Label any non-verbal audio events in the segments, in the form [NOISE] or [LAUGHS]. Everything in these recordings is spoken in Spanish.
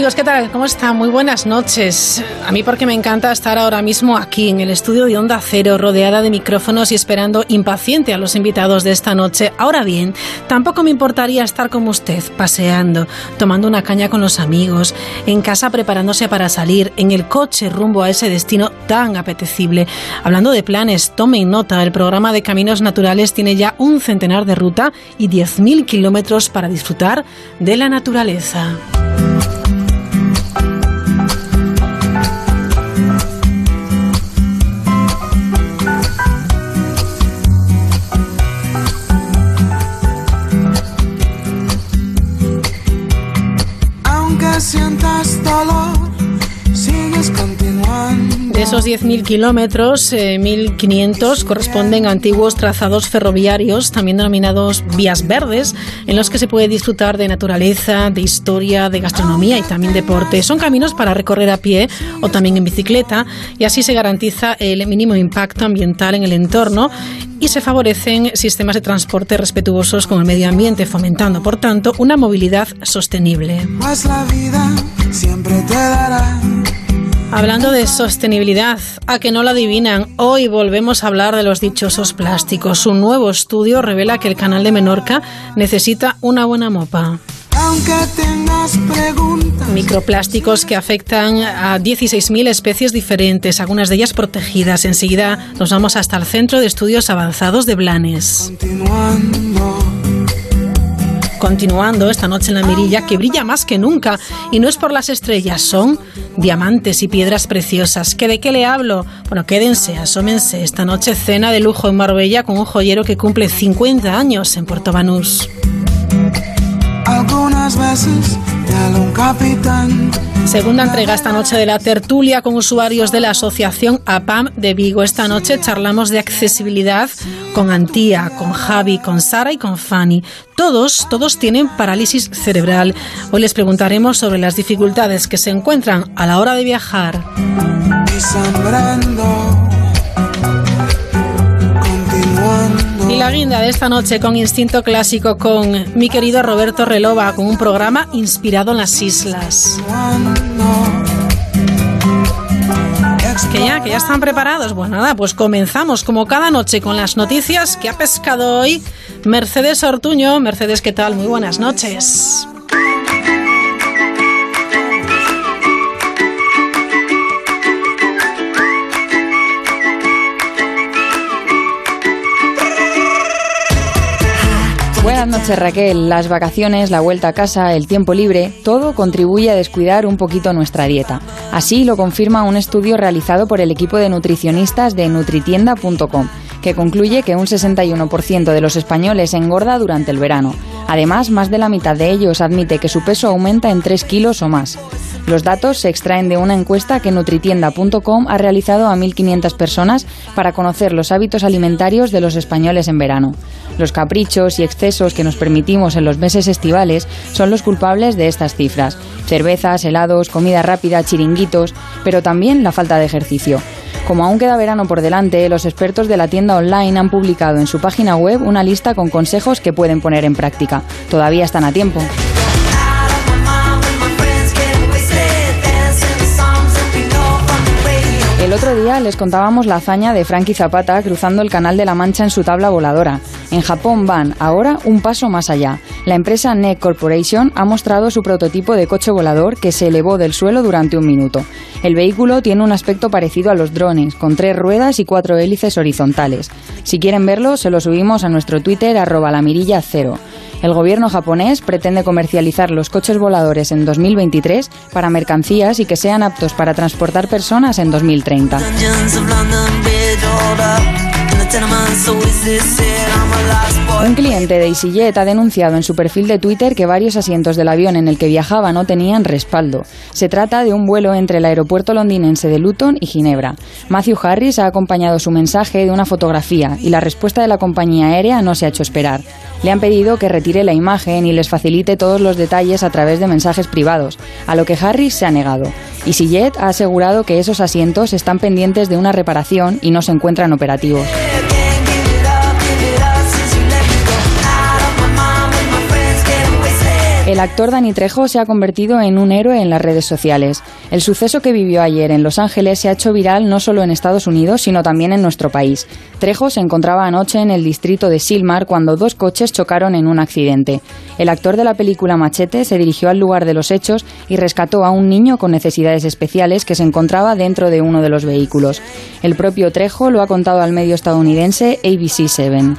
Amigos? ¿Qué tal? ¿Cómo están? Muy buenas noches. A mí porque me encanta estar ahora mismo aquí en el estudio de Onda Cero, rodeada de micrófonos y esperando impaciente a los invitados de esta noche. Ahora bien, tampoco me importaría estar como usted, paseando, tomando una caña con los amigos, en casa preparándose para salir, en el coche rumbo a ese destino tan apetecible. Hablando de planes, tomen nota, el programa de Caminos Naturales tiene ya un centenar de ruta y 10.000 kilómetros para disfrutar de la naturaleza. sientas dolor. De esos 10.000 kilómetros, 1.500 eh, corresponden a antiguos trazados ferroviarios, también denominados vías verdes, en los que se puede disfrutar de naturaleza, de historia, de gastronomía y también deporte. Son caminos para recorrer a pie o también en bicicleta y así se garantiza el mínimo impacto ambiental en el entorno y se favorecen sistemas de transporte respetuosos con el medio ambiente, fomentando, por tanto, una movilidad sostenible. Pues la vida siempre te dará Hablando de sostenibilidad, a que no la adivinan, hoy volvemos a hablar de los dichosos plásticos. Un nuevo estudio revela que el canal de Menorca necesita una buena mopa. Aunque tengas preguntas. Microplásticos que afectan a 16.000 especies diferentes, algunas de ellas protegidas. Enseguida nos vamos hasta el Centro de Estudios Avanzados de Blanes. Continuando continuando esta noche en la mirilla que brilla más que nunca y no es por las estrellas, son diamantes y piedras preciosas. ¿Que ¿De qué le hablo? Bueno, quédense, asómense. Esta noche cena de lujo en Marbella con un joyero que cumple 50 años en Puerto Banús. Algunas veces un capitán Segunda entrega esta noche de la tertulia con usuarios de la asociación APAM de Vigo. Esta noche charlamos de accesibilidad con Antía, con Javi, con Sara y con Fanny. Todos, todos tienen parálisis cerebral. Hoy les preguntaremos sobre las dificultades que se encuentran a la hora de viajar. Y la guinda de esta noche con Instinto Clásico con mi querido Roberto Relova, con un programa inspirado en las islas. Que ya, que ya están preparados. Bueno, nada, pues comenzamos como cada noche con las noticias que ha pescado hoy Mercedes Ortuño. Mercedes, ¿qué tal? Muy buenas noches. Buenas noches Raquel. Las vacaciones, la vuelta a casa, el tiempo libre, todo contribuye a descuidar un poquito nuestra dieta. Así lo confirma un estudio realizado por el equipo de nutricionistas de nutritienda.com, que concluye que un 61% de los españoles engorda durante el verano. Además, más de la mitad de ellos admite que su peso aumenta en 3 kilos o más. Los datos se extraen de una encuesta que nutritienda.com ha realizado a 1.500 personas para conocer los hábitos alimentarios de los españoles en verano. Los caprichos y excesos que nos permitimos en los meses estivales son los culpables de estas cifras. Cervezas, helados, comida rápida, chiringuitos, pero también la falta de ejercicio. Como aún queda verano por delante, los expertos de la tienda online han publicado en su página web una lista con consejos que pueden poner en práctica. Todavía están a tiempo. El otro día les contábamos la hazaña de Frankie Zapata cruzando el Canal de la Mancha en su tabla voladora. En Japón van ahora un paso más allá. La empresa NEC Corporation ha mostrado su prototipo de coche volador que se elevó del suelo durante un minuto. El vehículo tiene un aspecto parecido a los drones, con tres ruedas y cuatro hélices horizontales. Si quieren verlo, se lo subimos a nuestro Twitter arroba la mirilla cero. El gobierno japonés pretende comercializar los coches voladores en 2023 para mercancías y que sean aptos para transportar personas en 2030. Un cliente de EasyJet ha denunciado en su perfil de Twitter que varios asientos del avión en el que viajaba no tenían respaldo. Se trata de un vuelo entre el aeropuerto londinense de Luton y Ginebra. Matthew Harris ha acompañado su mensaje de una fotografía y la respuesta de la compañía aérea no se ha hecho esperar. Le han pedido que retire la imagen y les facilite todos los detalles a través de mensajes privados, a lo que Harris se ha negado. EasyJet ha asegurado que esos asientos están pendientes de una reparación y no se encuentran operativos. El actor Dani Trejo se ha convertido en un héroe en las redes sociales. El suceso que vivió ayer en Los Ángeles se ha hecho viral no solo en Estados Unidos, sino también en nuestro país. Trejo se encontraba anoche en el distrito de Silmar cuando dos coches chocaron en un accidente. El actor de la película Machete se dirigió al lugar de los hechos y rescató a un niño con necesidades especiales que se encontraba dentro de uno de los vehículos. El propio Trejo lo ha contado al medio estadounidense ABC7.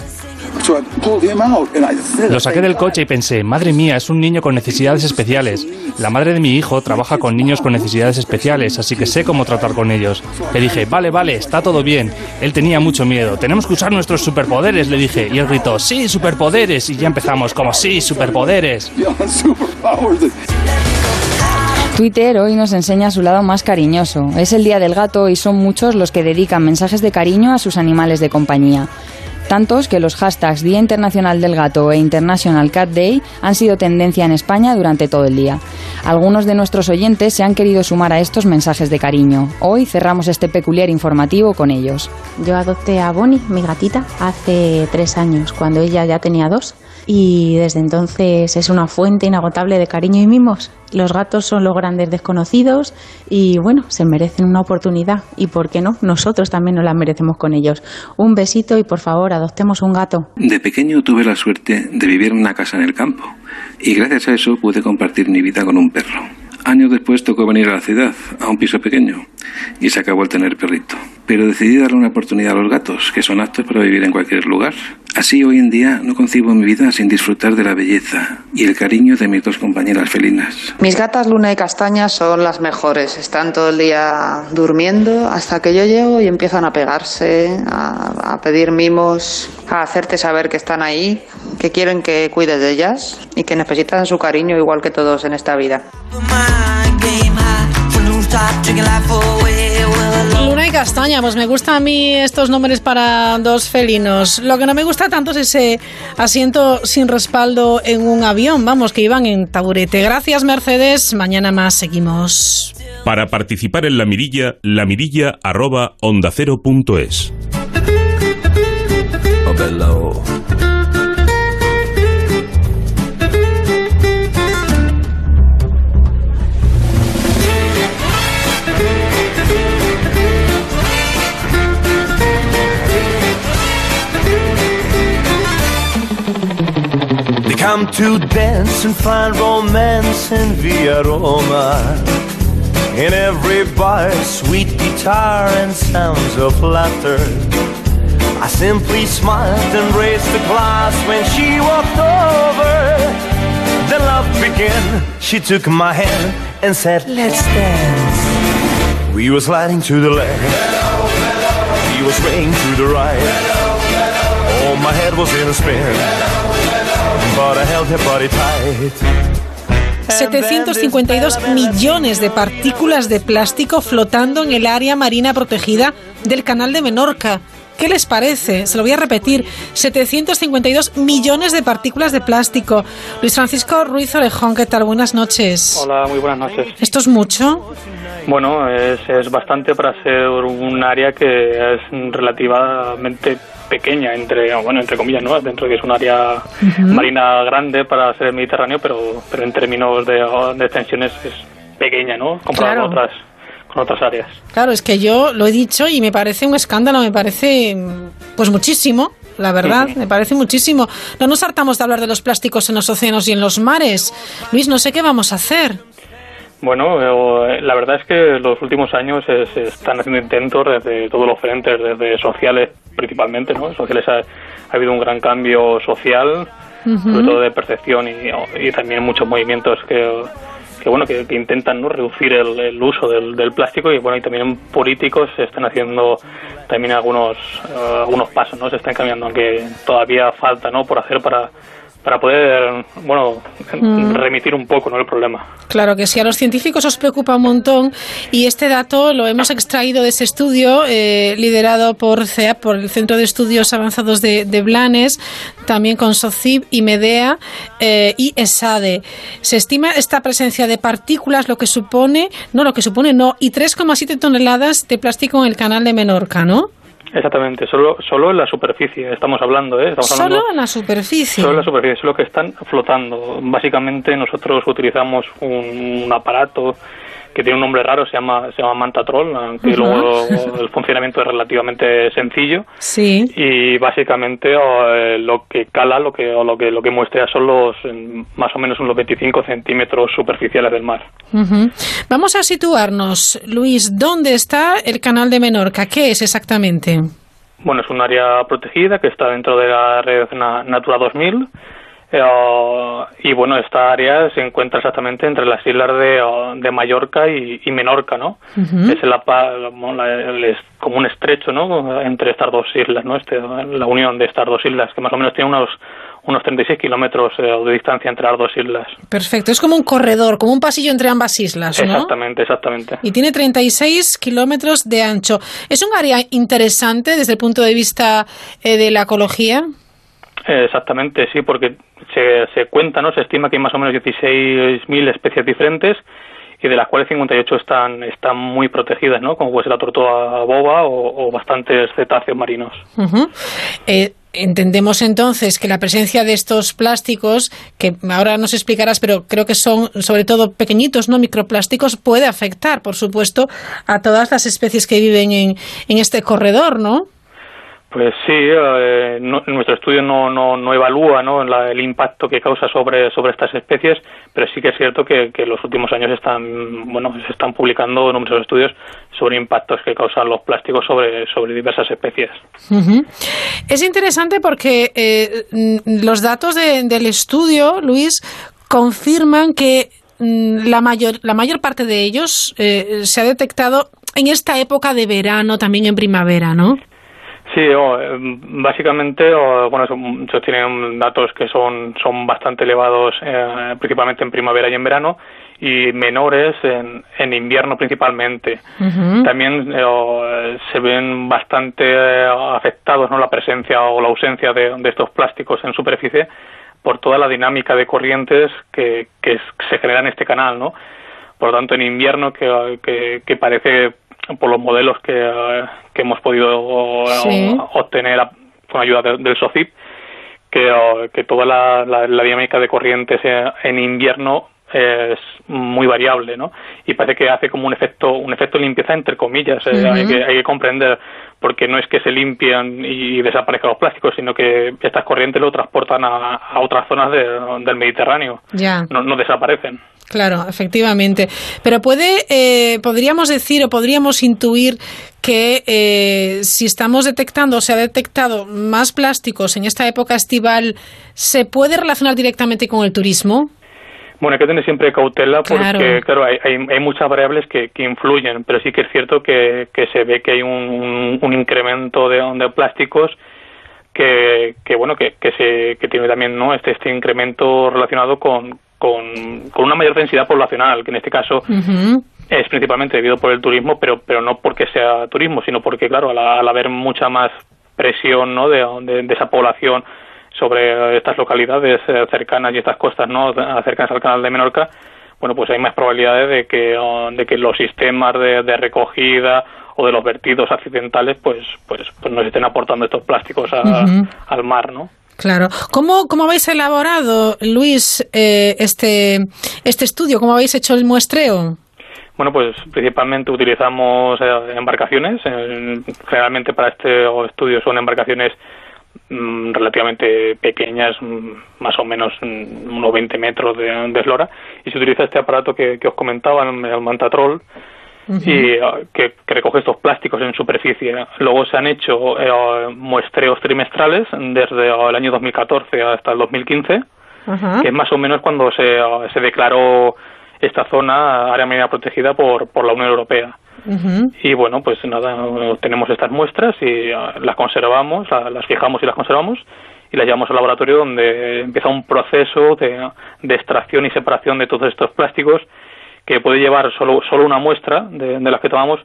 Lo saqué del coche y pensé, madre mía, es un niño con necesidades especiales. La madre de mi hijo trabaja con niños con necesidades especiales, así que sé cómo tratar con ellos. Le dije, vale, vale, está todo bien. Él tenía mucho miedo. Tenemos que usar nuestros superpoderes, le dije. Y él gritó, sí, superpoderes. Y ya empezamos, como sí, superpoderes. Twitter hoy nos enseña su lado más cariñoso. Es el Día del Gato y son muchos los que dedican mensajes de cariño a sus animales de compañía tantos que los hashtags Día Internacional del Gato e International Cat Day han sido tendencia en España durante todo el día. Algunos de nuestros oyentes se han querido sumar a estos mensajes de cariño. Hoy cerramos este peculiar informativo con ellos. Yo adopté a Bonnie, mi gatita, hace tres años, cuando ella ya tenía dos y desde entonces es una fuente inagotable de cariño y mimos. Los gatos son los grandes desconocidos y bueno, se merecen una oportunidad y por qué no, nosotros también nos la merecemos con ellos. Un besito y por favor, adoptemos un gato. De pequeño tuve la suerte de vivir en una casa en el campo y gracias a eso pude compartir mi vida con un perro. Años después tocó venir a la ciudad, a un piso pequeño, y se acabó el tener perrito. Pero decidí darle una oportunidad a los gatos, que son aptos para vivir en cualquier lugar. Así hoy en día no concibo mi vida sin disfrutar de la belleza y el cariño de mis dos compañeras felinas. Mis gatas Luna y Castaña son las mejores. Están todo el día durmiendo hasta que yo llego y empiezan a pegarse, a, a pedir mimos, a hacerte saber que están ahí, que quieren que cuides de ellas y que necesitan su cariño igual que todos en esta vida. Luna y Castaña, pues me gustan a mí estos nombres para dos felinos. Lo que no me gusta tanto es ese asiento sin respaldo en un avión, vamos, que iban en taburete. Gracias, Mercedes. Mañana más seguimos. Para participar en la mirilla, la mirilla arroba onda cero punto es. Come to dance and find romance in Via Roma. In every bar, sweet guitar and sounds of laughter. I simply smiled and raised the glass when she walked over. Then love began. She took my hand and said, Let's dance. We were sliding to the left. He was swaying to the right. Oh, my head was in a spin. 752 millones de partículas de plástico flotando en el área marina protegida del canal de Menorca. ¿Qué les parece? Se lo voy a repetir. 752 millones de partículas de plástico. Luis Francisco Ruiz Orejón, ¿qué tal? Buenas noches. Hola, muy buenas noches. ¿Esto es mucho? Bueno, es, es bastante para ser un área que es relativamente pequeña, entre bueno entre comillas, ¿no? Dentro de que es un área marina grande para ser el Mediterráneo, pero, pero en términos de, de extensiones es pequeña, ¿no? Comparado Claro. con otras con otras áreas. Claro, es que yo lo he dicho y me parece un escándalo, me parece pues muchísimo. La verdad, me parece muchísimo. No nos hartamos de hablar de los plásticos en los océanos y en los mares. Luis, no sé qué vamos a hacer. Bueno, eh, la verdad es que los últimos años se, se están haciendo intentos desde todos los frentes, desde sociales principalmente, ¿no? Sociales ha, ha habido un gran cambio social, sobre todo de percepción y, y también muchos movimientos que, que bueno que, intentan no reducir el, uso del, plástico y bueno y también políticos se están haciendo también algunos eh, algunos pasos no se están cambiando aunque todavía falta no por hacer para para poder, bueno, mm. remitir un poco ¿no? el problema. Claro que sí, a los científicos os preocupa un montón y este dato lo hemos extraído de ese estudio eh, liderado por CEAP, por el Centro de Estudios Avanzados de, Blanes, también con SOCIB y MEDEA eh, y ESADE. Se estima esta presencia de partículas, lo que supone, no, lo que supone no, y 3,7 toneladas de plástico en el canal de Menorca, ¿no? Exactamente, solo, solo en la superficie estamos hablando, ¿eh? solo en la superficie. Solo en la superficie, es lo que están flotando. Básicamente nosotros utilizamos un aparato que tiene un nombre raro, se llama, se llama Mantatrol, aunque luego el funcionamiento es relativamente sencillo. Sí. Y básicamente eh, lo que cala, lo que, o lo que, lo que muestra son los, más o menos unos 25 centímetros superficiales del mar. Vamos a situarnos, Luis, ¿dónde está el canal de Menorca? ¿Qué es exactamente? Bueno, es un área protegida que está dentro de la red Natura 2000 eh, y bueno, esta área se encuentra exactamente entre las islas de, de Mallorca y, Menorca, ¿no? Es la, como un estrecho, ¿no? Entre estas dos islas, ¿no? Este, la unión de estas dos islas, que más o menos tiene unos unos 36 kilómetros eh, de distancia entre las dos islas. Perfecto, es como un corredor, como un pasillo entre ambas islas, ¿no? Exactamente, exactamente. Y tiene 36 kilómetros de ancho. ¿Es un área interesante desde el punto de vista eh, de la ecología? Exactamente, sí, porque se, se cuenta, ¿no? Se estima que hay más o menos 16.000 especies diferentes y de las cuales 58 están, están muy protegidas, ¿no? Como puede ser la tortuga boba o, bastantes cetáceos marinos. Eh, entendemos entonces que la presencia de estos plásticos, que ahora nos explicarás, pero creo que son sobre todo pequeñitos, no microplásticos, puede afectar, por supuesto, a todas las especies que viven en, en este corredor, ¿no? Pues sí, eh, nuestro estudio no, no, no evalúa ¿no? el impacto que causa sobre, sobre estas especies, pero sí que es cierto que, en los últimos años están, bueno, se están publicando numerosos estudios sobre impactos que causan los plásticos sobre, sobre diversas especies. Es interesante porque eh, los datos del estudio, Luis, confirman que mm, la mayor, la mayor parte de ellos eh, se ha detectado en esta época de verano, también en primavera, ¿no? Sí, em, básicamente, bueno, se tienen datos que son, son bastante elevados, eh, principalmente en primavera y en verano, y menores en, en invierno principalmente. También eh, se ven bastante eh, afectados ¿no? la presencia o la ausencia de, estos plásticos en superficie por toda la dinámica de corrientes que, que se genera en este canal, ¿no? Por lo tanto, en invierno, que, que, que parece por los modelos que, eh, que hemos podido eh, obtener con ayuda del SOCIP, que, eh, que toda la, la, dinámica de corrientes en invierno es muy variable, ¿no? Y parece que hace como un efecto, un efecto de limpieza entre comillas. hay, que, hay que comprender porque no es que se limpian y desaparezcan los plásticos, sino que estas corrientes lo transportan a, a otras zonas del Mediterráneo. Ya. No, no desaparecen. Claro, efectivamente. Pero puede, eh, podríamos decir o podríamos intuir que eh, si estamos detectando o se ha detectado más plásticos en esta época estival, ¿se puede relacionar directamente con el turismo? Bueno, hay que tener siempre cautela porque, claro, hay, hay, muchas variables que, que, influyen, pero sí que es cierto que, que se ve que hay un, un, incremento de, de plásticos que, que bueno, que, que, se, que tiene también ¿no? este, este incremento relacionado con, con, con una mayor densidad poblacional, que en este caso es principalmente debido por el turismo, pero, pero no porque sea turismo, sino porque, claro, al, haber mucha más presión ¿no? de, esa población sobre estas localidades eh, cercanas y estas costas ¿no? cercanas al canal de Menorca, bueno, pues hay más probabilidades de que, de que los sistemas de, recogida o de los vertidos accidentales pues, pues, pues nos estén aportando estos plásticos al mar, ¿no? Claro. ¿Cómo, cómo habéis elaborado, Luis, eh, este, este estudio? ¿Cómo habéis hecho el muestreo? Bueno, pues principalmente utilizamos eh, embarcaciones. generalmente para este estudio son embarcaciones relativamente pequeñas, mm, más o menos mm, unos 20 metros de, eslora, y se utiliza este aparato que, os comentaba, el Mantatrol, y ah, que, recoge estos plásticos en superficie. Luego se han hecho eh, muestreos trimestrales desde el año 2014 hasta el 2015, que es más o menos cuando se, se declaró esta zona área marina protegida por, por la Unión Europea. Y bueno, pues nada, tenemos estas muestras y ah, las conservamos, las fijamos y las conservamos y las llevamos al laboratorio donde empieza un proceso de, extracción y separación de todos estos plásticos que puede llevar solo, solo una muestra de, de las que tomamos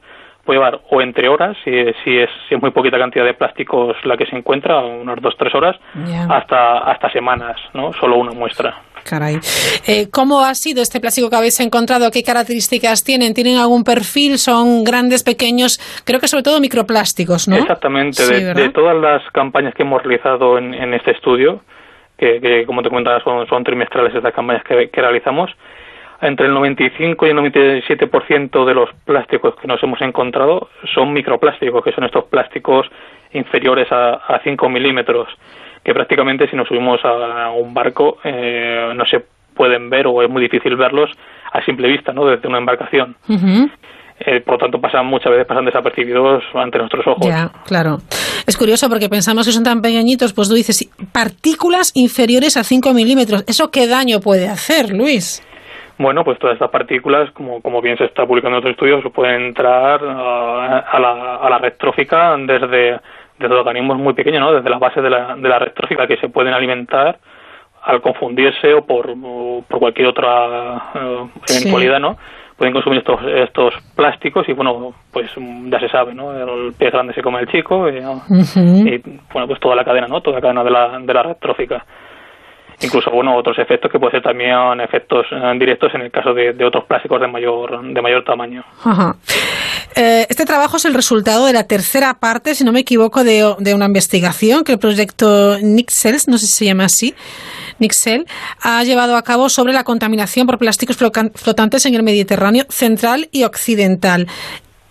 puede llevar o entre horas, si, si, es, si es muy poquita cantidad de plásticos la que se encuentra, unas dos, tres horas, hasta, hasta semanas, ¿no? Solo una muestra. Caray. Eh, ¿Cómo ha sido este plástico que habéis encontrado? ¿Qué características tienen? ¿Tienen algún perfil? ¿Son grandes, pequeños? Creo que sobre todo microplásticos, ¿no? Exactamente. de, todas las campañas que hemos realizado en, en este estudio, que, como te comentaba son, son trimestrales estas campañas que, que realizamos, entre el 95 y el 97% de los plásticos que nos hemos encontrado son microplásticos, que son estos plásticos inferiores a, a 5 milímetros que prácticamente si nos subimos a un barco eh, no se pueden ver o es muy difícil verlos a simple vista, ¿no? Desde una embarcación. Eh, por lo tanto, pasan muchas veces pasan desapercibidos ante nuestros ojos. Ya, claro. Es curioso porque pensamos que son tan pequeñitos, pues tú dices partículas inferiores a 5 milímetros. ¿Eso qué daño puede hacer, Luis? Bueno, pues todas estas partículas, como, como bien se está publicando en otros estudios, pueden entrar ah, a, la, a la red trófica desde desde organismos muy pequeños, ¿no? desde la base de la, de la red trófica que se pueden alimentar al confundirse o por, por cualquier otra uh, eventualidad, ¿no? Pueden consumir estos, estos plásticos y, bueno, pues ya se sabe, ¿no? El pez grande se come el chico y, y, bueno, pues toda la cadena, ¿no? Toda la cadena de la, de la red trófica incluso bueno otros efectos que pueden ser también efectos eh, directos en el caso de, otros plásticos de mayor de mayor tamaño. Eh, este trabajo es el resultado de la tercera parte, si no me equivoco, de, de una investigación que el proyecto Nixels, no sé si se llama así, Nixel, ha llevado a cabo sobre la contaminación por plásticos flotantes en el Mediterráneo central y occidental.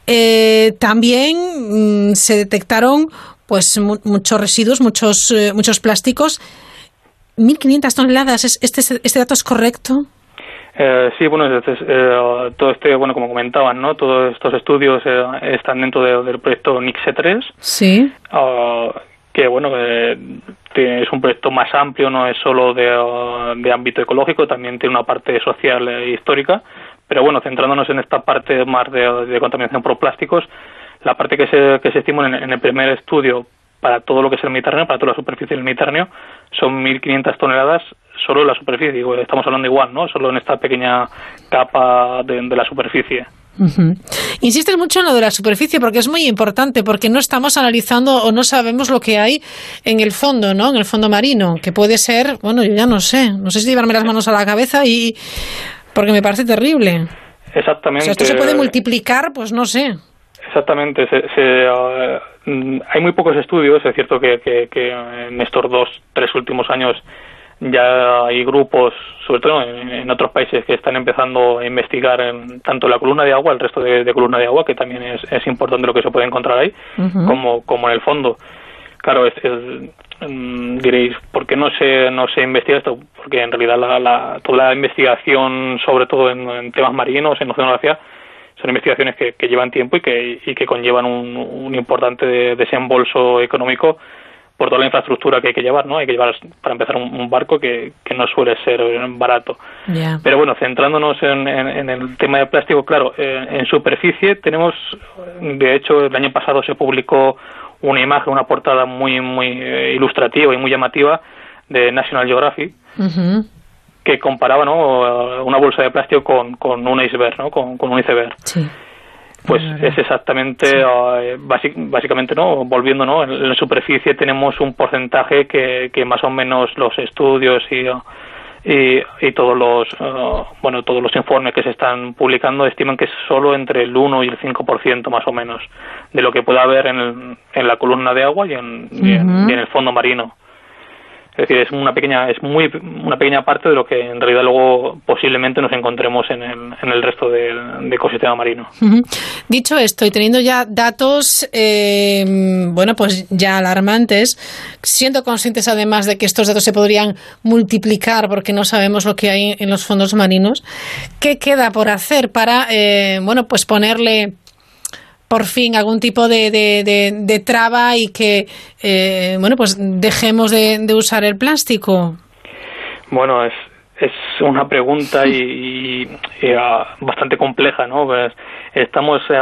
Eh, también mm, se detectaron pues muchos residuos, muchos, muchos plásticos 1.500 toneladas, ¿este, ¿este dato es correcto? Eh, sí, bueno, eh, todo este, bueno, como comentaban, ¿no? Todos estos estudios eh, están dentro del proyecto NIXE 3. Sí. Ah, que, bueno, es un proyecto más amplio, no es solo de, ámbito ecológico, también tiene una parte social e histórica. Pero, bueno, centrándonos en esta parte más de, contaminación por plásticos, la parte que se, que se estimula en, en el primer estudio para todo lo que es el Mediterráneo, para toda la superficie del Mediterráneo, son 1.500 toneladas solo en la superficie. Estamos hablando igual, ¿no? Solo en esta pequeña capa de, la superficie. Insistes mucho en lo de la superficie porque es muy importante, porque no estamos analizando o no sabemos lo que hay en el fondo, ¿no? En el fondo marino, que puede ser, bueno, yo ya no sé, no sé si llevarme las manos a la cabeza y porque me parece terrible. Exactamente. esto se puede multiplicar, pues no sé. Exactamente. Se, eh, mm, hay muy pocos estudios. Es cierto que, en estos dos, tres últimos años ya hay grupos, sobre todo en, otros países, que están empezando a investigar en, tanto la columna de agua, el resto de, columna de agua, que también es, es, importante lo que se puede encontrar ahí, como, como en el fondo. Claro, es, mm, diréis, ¿por qué no se, no se investiga esto? Porque en realidad la, toda la investigación, sobre todo en, temas marinos, en oceanografía, son investigaciones que, llevan tiempo y que, y que conllevan un, importante desembolso económico por toda la infraestructura que hay que llevar, ¿no? Hay que llevar, para empezar, un, barco que, que, no suele ser barato. Pero bueno, centrándonos en, el tema de plástico, claro, eh, en superficie tenemos, de hecho, el año pasado se publicó una imagen, una portada muy, muy eh, ilustrativa y muy llamativa de National Geographic, que comparaba ¿no? una bolsa de plástico con, con un iceberg, ¿no? con, con un iceberg. Pues es exactamente, eh, básicamente, ¿no? volviendo, ¿no? en la superficie tenemos un porcentaje que, que más o menos los estudios y, y, y todos los eh, bueno todos los informes que se están publicando estiman que es solo entre el 1 y el 5% más o menos de lo que pueda haber en, en la columna de agua y en, y en el fondo marino. Es decir, es una pequeña, es muy una pequeña parte de lo que en realidad luego posiblemente nos encontremos en el, en el resto del ecosistema marino. Dicho esto y teniendo ya datos, eh, bueno, pues ya alarmantes, siendo conscientes además de que estos datos se podrían multiplicar porque no sabemos lo que hay en los fondos marinos, ¿qué queda por hacer para, eh, bueno, pues ponerle por fin algún tipo de, de, traba y que, eh, bueno, pues dejemos de, usar el plástico? Bueno, es, es una pregunta y, ah, bastante compleja, ¿no? Pues estamos, eh,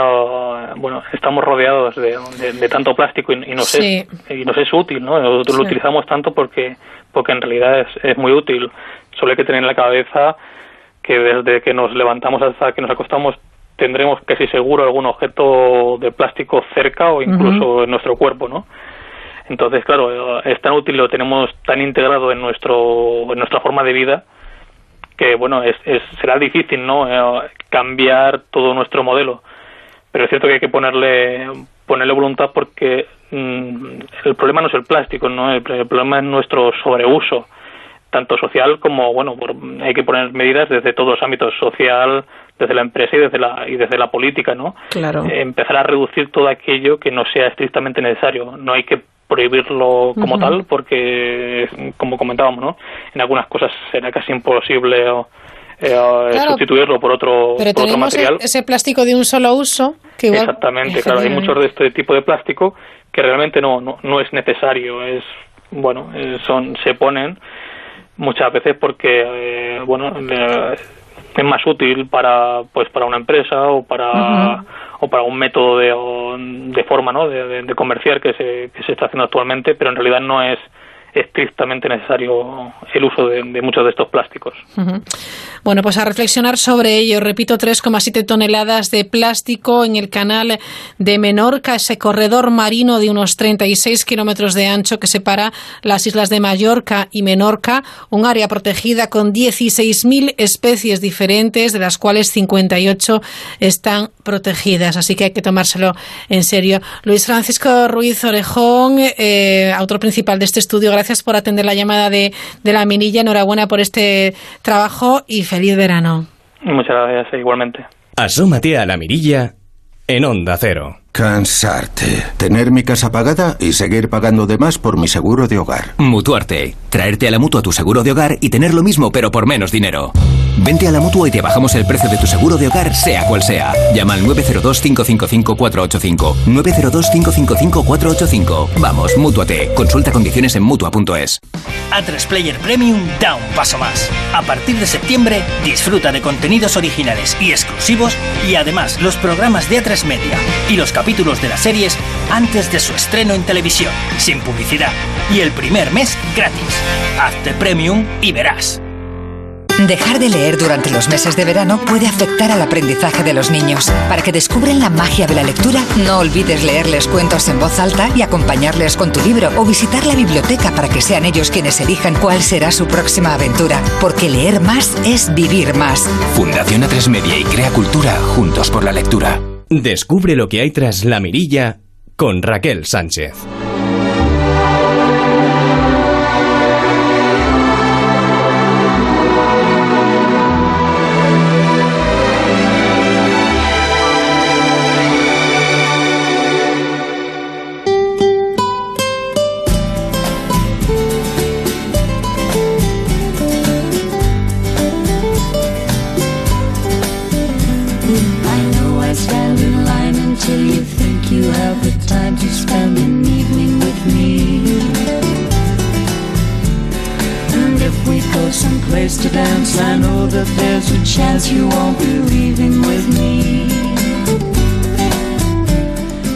bueno, estamos rodeados de, tanto plástico y, nos es, y nos es útil, ¿no? Lo utilizamos tanto porque, porque en realidad es, es muy útil. Solo hay que tener en la cabeza que desde que nos levantamos hasta que nos acostamos tendremos casi seguro algún objeto de plástico cerca o incluso en nuestro cuerpo, ¿no? Entonces, claro, es tan útil, lo tenemos tan integrado en nuestro en nuestra forma de vida que bueno, es, será difícil, ¿no? Eh, cambiar todo nuestro modelo. Pero es cierto que hay que ponerle ponerle voluntad porque mm, el problema no es el plástico, ¿no? El, problema es nuestro sobreuso, tanto social como, bueno, hay que poner medidas desde todos los ámbitos, social, desde la empresa y desde la, y desde la política, ¿no? Claro. Eh, empezar a reducir todo aquello que no sea estrictamente necesario. No hay que prohibirlo como tal porque como comentábamos no en algunas cosas será casi imposible eh, sustituirlo por otro, pero tenemos material ese plástico de un solo uso que exactamente claro hay muchos de este tipo de plástico que realmente no no, no es necesario es bueno eh, son se ponen muchas veces porque eh, bueno es más útil para pues para una empresa o para o para un método de, de forma ¿no? de, de comerciar que se, que se está haciendo actualmente, pero en realidad no es estrictamente necesario el uso de, muchos de estos plásticos. Bueno, pues a reflexionar sobre ello. Repito, 3,7 toneladas de plástico en el canal de Menorca, ese corredor marino de unos 36 kilómetros de ancho que separa las islas de Mallorca y Menorca, un área protegida con 16.000 especies diferentes, de las cuales 58 están protegidas. Así que hay que tomárselo en serio. Luis Francisco Ruiz Orejón, eh, autor principal de este estudio, por atender la llamada de, de la Minilla. Enhorabuena por este trabajo y feliz verano. Muchas gracias, igualmente. Asómate a la Mirilla en Onda Cero. Cansarte. Tener mi casa pagada y seguir pagando de más por mi seguro de hogar. Mutuarte. Traerte a la mutua tu seguro de hogar y tener lo mismo pero por menos dinero. Vente a la mutua y te bajamos el precio de tu seguro de hogar, sea cual sea. Llama al 902-555-485. 902-555-485. Vamos, mutuate. Consulta condiciones en mutua.es. A3 Player Premium da un paso más. A partir de septiembre, disfruta de contenidos originales y exclusivos y además los programas de A3 Media y los capítulos de las series antes de su estreno en televisión, sin publicidad. Y el primer mes gratis. Hazte Premium y verás. Dejar de leer durante los meses de verano puede afectar al aprendizaje de los niños. Para que descubren la magia de la lectura, no olvides leerles cuentos en voz alta y acompañarles con tu libro o visitar la biblioteca para que sean ellos quienes elijan cuál será su próxima aventura. Porque leer más es vivir más. Fundación A3 Media y Crea Cultura juntos por la lectura. Descubre lo que hay tras la mirilla con Raquel Sánchez.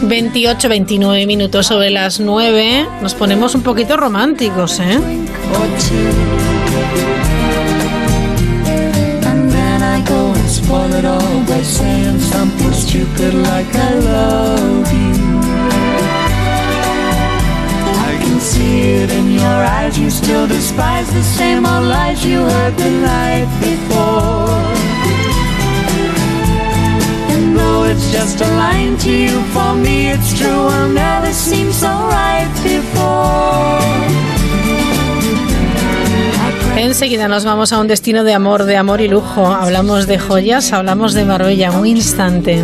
28, 29 minutos sobre las 9. Nos ponemos un poquito románticos, ¿eh? It's just a line to you. For me, it's true, I'll never seem so right before. Enseguida nos vamos a un destino de amor, de amor y lujo. Hablamos de joyas, hablamos de Marbella. Un instante.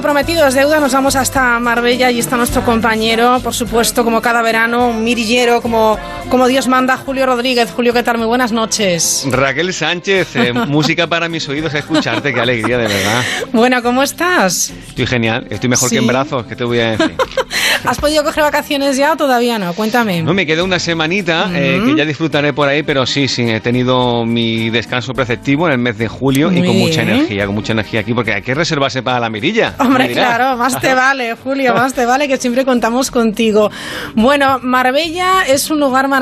Lo prometido es deuda, nos vamos hasta Marbella y está nuestro compañero, por supuesto, como cada verano, un mirillero, como, como Dios manda, Julio Rodríguez. Julio, ¿qué tal? Muy buenas noches. Raquel Sánchez, eh, [LAUGHS] música para mis oídos, escucharte, qué alegría, de verdad. Bueno, ¿cómo estás? Estoy genial, estoy mejor Sí. que en brazos, ¿qué te voy a decir? [LAUGHS] ¿Has podido coger vacaciones ya o todavía no? Cuéntame. No, me queda una semanita eh, que ya disfrutaré por ahí, pero sí, sí, he tenido mi descanso preceptivo en el mes de julio y con mucha energía, con mucha energía aquí, porque hay que reservarse para la mirilla. Hombre, claro, más te [LAUGHS] vale, Julio, más te vale que siempre contamos contigo. Bueno, Marbella es un lugar maravilloso,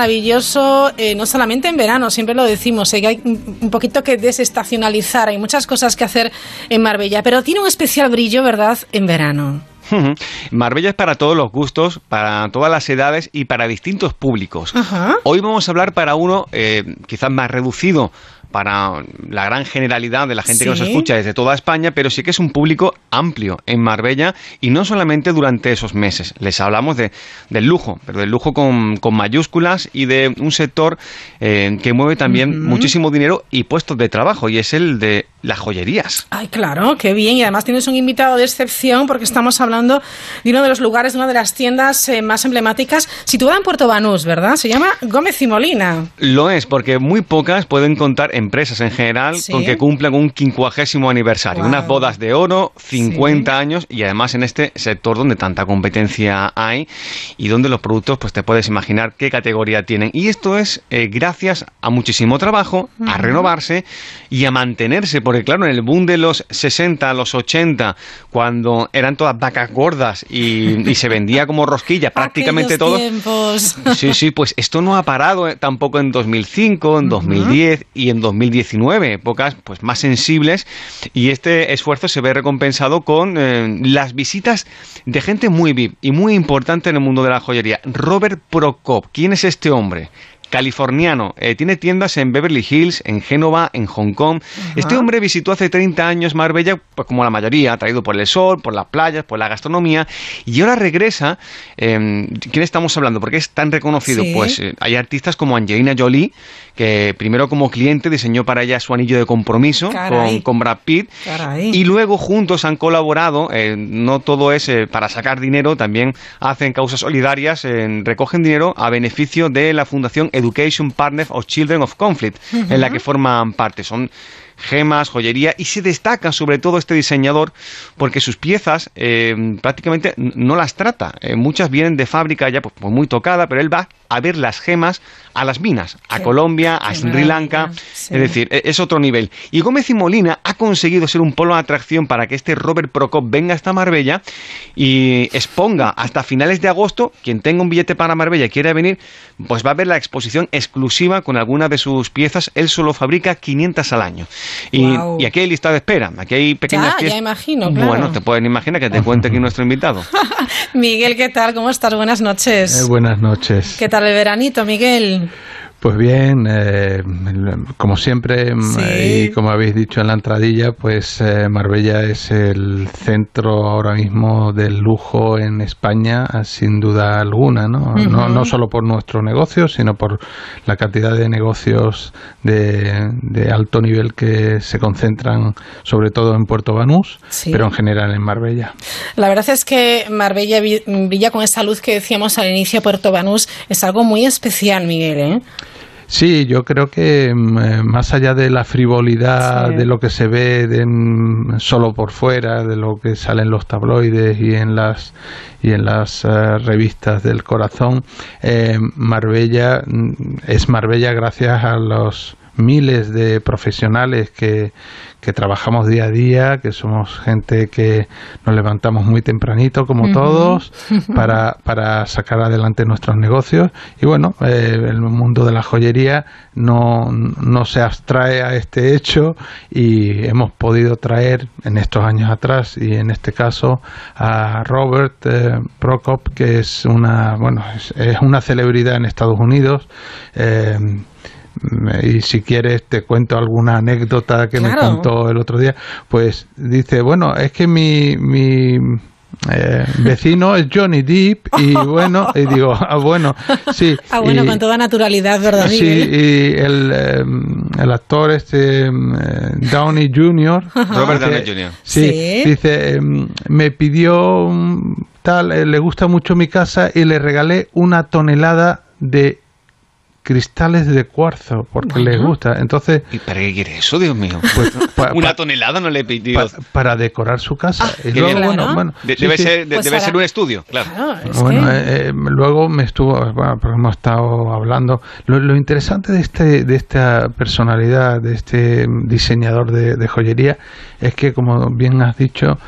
eh, no solamente en verano, siempre lo decimos, eh, que hay un poquito que desestacionalizar, hay muchas cosas que hacer en Marbella, pero tiene un especial brillo, ¿verdad?, en verano. Marbella es para todos los gustos, para todas las edades y para distintos públicos. Ajá. Hoy vamos a hablar para uno eh, quizás más reducido para la gran generalidad de la gente que nos escucha desde toda España, pero sí que es un público amplio en Marbella y no solamente durante esos meses. Les hablamos de, del lujo, pero del lujo con, con mayúsculas y de un sector eh, que mueve también muchísimo dinero y puestos de trabajo, y es el de las joyerías. Ay, claro, qué bien. Y además tienes un invitado de excepción porque estamos hablando de uno de los lugares, de una de las tiendas eh, más emblemáticas, situada en Puerto Banús, ¿verdad? Se llama Gómez y Molina. Lo es, porque muy pocas pueden contar empresas en general Sí. con que cumplan un quincuagésimo aniversario. Unas bodas de oro, 50 años y además en este sector donde tanta competencia hay y donde los productos, pues te puedes imaginar qué categoría tienen. Y esto es eh, gracias a muchísimo trabajo, a renovarse y a mantenerse, porque claro, en el boom de los 60, los 80, cuando eran todas vacas gordas y, y se vendía como rosquilla [LAUGHS] prácticamente todo. Sí, sí, pues esto no ha parado eh, tampoco en 2005, en 2010 y en 2019, épocas pues más sensibles y este esfuerzo se ve recompensado con eh, las visitas de gente muy VIP y muy importante en el mundo de la joyería. Robert Prokop, ¿quién es este hombre? Californiano, eh, tiene tiendas en Beverly Hills, en Génova, en Hong Kong. Este hombre visitó hace 30 años Marbella, pues como la mayoría, atraído por el sol, por las playas, por la gastronomía, y ahora regresa. eh, ¿Quién estamos hablando? ¿Por qué es tan reconocido? Sí. Pues eh, hay artistas como Angelina Jolie, que primero como cliente diseñó para ella su anillo de compromiso con, con Brad Pitt, Caray. y luego juntos han colaborado, eh, no todo es eh, para sacar dinero, también hacen causas solidarias, eh, recogen dinero a beneficio de la Fundación Education Partners of Children of Conflict, en la que forman parte. Son gemas, joyería, y se destaca sobre todo este diseñador porque sus piezas eh, prácticamente no las trata. Eh, muchas vienen de fábrica ya pues, pues, muy tocada, pero él va a ver las gemas a las minas, a Qué- Colombia, a qué Sri Lanka, sí. es decir, e- es otro nivel. Y Gómez y Molina ha conseguido ser un polo de atracción para que este Robert Prokop venga hasta Marbella y exponga hasta finales de agosto. Quien tenga un billete para Marbella y quiera venir, pues va a ver la exposición exclusiva con algunas de sus piezas. Él solo fabrica 500 al año. Y, aquí hay lista de espera, aquí hay pequeñas Ya, ya fiestas. imagino, claro. Bueno, te pueden imaginar que te cuente aquí nuestro invitado. [LAUGHS] Miguel, ¿qué tal? ¿Cómo estás? Buenas noches. Eh, buenas noches. ¿Qué tal el veranito, Miguel? Pues bien, eh, como siempre Sí. y como habéis dicho en la entradilla, pues eh, Marbella es el centro ahora mismo del lujo en España, sin duda alguna, ¿no? no, no solo por nuestro negocio, sino por la cantidad de negocios de, de alto nivel que se concentran sobre todo en Puerto Banús, Sí. pero en general en Marbella. La verdad es que Marbella brilla con esa luz que decíamos al inicio, Puerto Banús. Es algo muy especial, Miguel, ¿eh? Sí, yo creo que mm, eh, más allá de la frivolidad Sí. de lo que se ve de, mm, solo por fuera, de lo que sale en los tabloides y en las y en las eh, revistas del corazón, eh, Marbella mm, es Marbella gracias a los miles de profesionales que, que trabajamos día a día, que somos gente que nos levantamos muy tempranito, como todos, [LAUGHS] para, para sacar adelante nuestros negocios. Y bueno, eh, el mundo de la joyería no, no se abstrae a este hecho y hemos podido traer en estos años atrás y en este caso a Robert eh, Prokop, que es una, bueno, es, es una celebridad en Estados Unidos. eh, y si quieres te cuento alguna anécdota que me contó el otro día, pues dice, bueno, es que mi, mi eh, vecino es Johnny Depp y [LAUGHS] bueno, y digo, ah, bueno, sí. [LAUGHS] Ah, bueno, y- con toda naturalidad, ¿verdad, Sí, y el, eh, el actor este eh, Downey Jr. [LAUGHS] Robert Downey Jr. Sí, Sí. dice, eh, me pidió tal, eh, le gusta mucho mi casa y le regalé una tonelada de cristales de cuarzo porque le gusta. Entonces, ¿Y para qué quiere eso, Dios mío? pues, pa- [LAUGHS] Una pa- tonelada no le pidió. pa- para decorar su casa. y Qué luego, bien. bueno, bueno, De- sí, debe sí. ser, de- Pues debe ser un estudio, claro. Bueno, eh, eh, luego me estuvo, bueno, porque hemos estado hablando. Lo, lo interesante de este, de esta personalidad, de este diseñador de, de joyería, es que, como bien has dicho,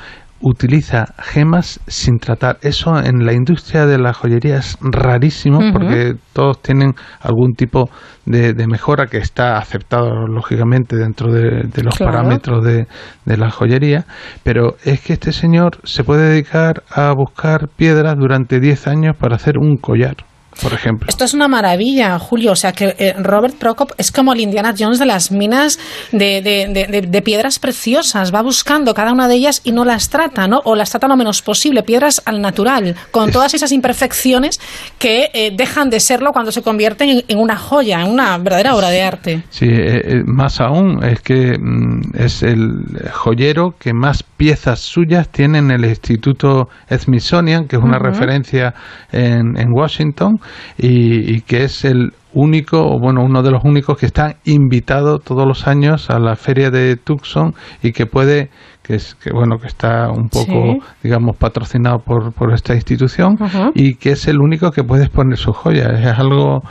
utiliza gemas sin tratar. Eso en la industria de la joyería es rarísimo porque todos tienen algún tipo de, de mejora que está aceptado lógicamente dentro de, de los Claro. parámetros de, de la joyería, pero es que este señor se puede dedicar a buscar piedras durante 10 años para hacer un collar, por ejemplo. Esto es una maravilla, Julio. O sea, que eh, Robert Prokop es como el Indiana Jones de las minas de, de- de- de- de piedras preciosas. Va buscando cada una de ellas y no las trata, ¿no? O las trata lo menos posible. Piedras al natural, con todas esas imperfecciones que eh, dejan de serlo cuando se convierten en, en una joya, en una verdadera obra de arte. Sí, eh, eh, más aún es que mm, es el joyero que más piezas suyas tiene en el Instituto Smithsonian, que es una referencia en, en Washington y, y que es el único, o bueno, uno de los únicos que está invitado todos los años a la feria de Tucson y que puede que es que bueno que está un poco Sí. digamos patrocinado por, por esta institución y que es el único que puede exponer sus joyas es algo.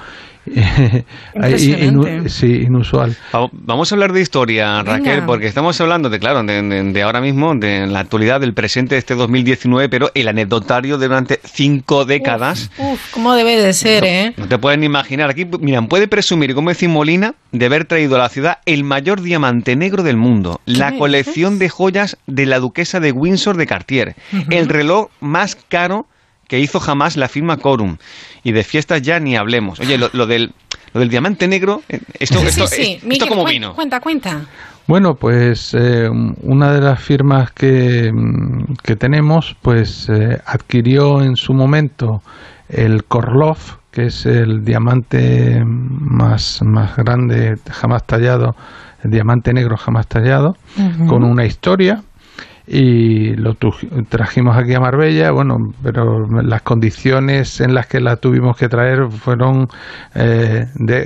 Inu- sí, inusual. Va- Vamos a hablar de historia, Raquel, Venga. porque estamos hablando de, claro, de, de- de ahora mismo, de la actualidad, del presente de este 2019, pero el anecdotario de durante cinco décadas. Uf, cómo debe de ser, ¿eh? No te pueden imaginar. Aquí, miran, puede presumir, como decía Molina, de haber traído a la ciudad el mayor diamante negro del mundo, la colección de joyas de la duquesa de Windsor de Cartier, el reloj más caro que hizo jamás la firma Corum. Y de fiestas ya ni hablemos. Oye, lo, lo del, lo del diamante negro, eh, esto, esto, sí, sí. esto Miguel, como vino. Cuenta, cuenta. Bueno, pues eh, una de las firmas que, mm, que tenemos, pues eh, adquirió en su momento el Korlov, que es el diamante más, más grande jamás tallado, el diamante negro jamás tallado, con una historia. Y lo trajimos aquí a Marbella, bueno, pero las condiciones en las que la tuvimos que traer fueron eh, de,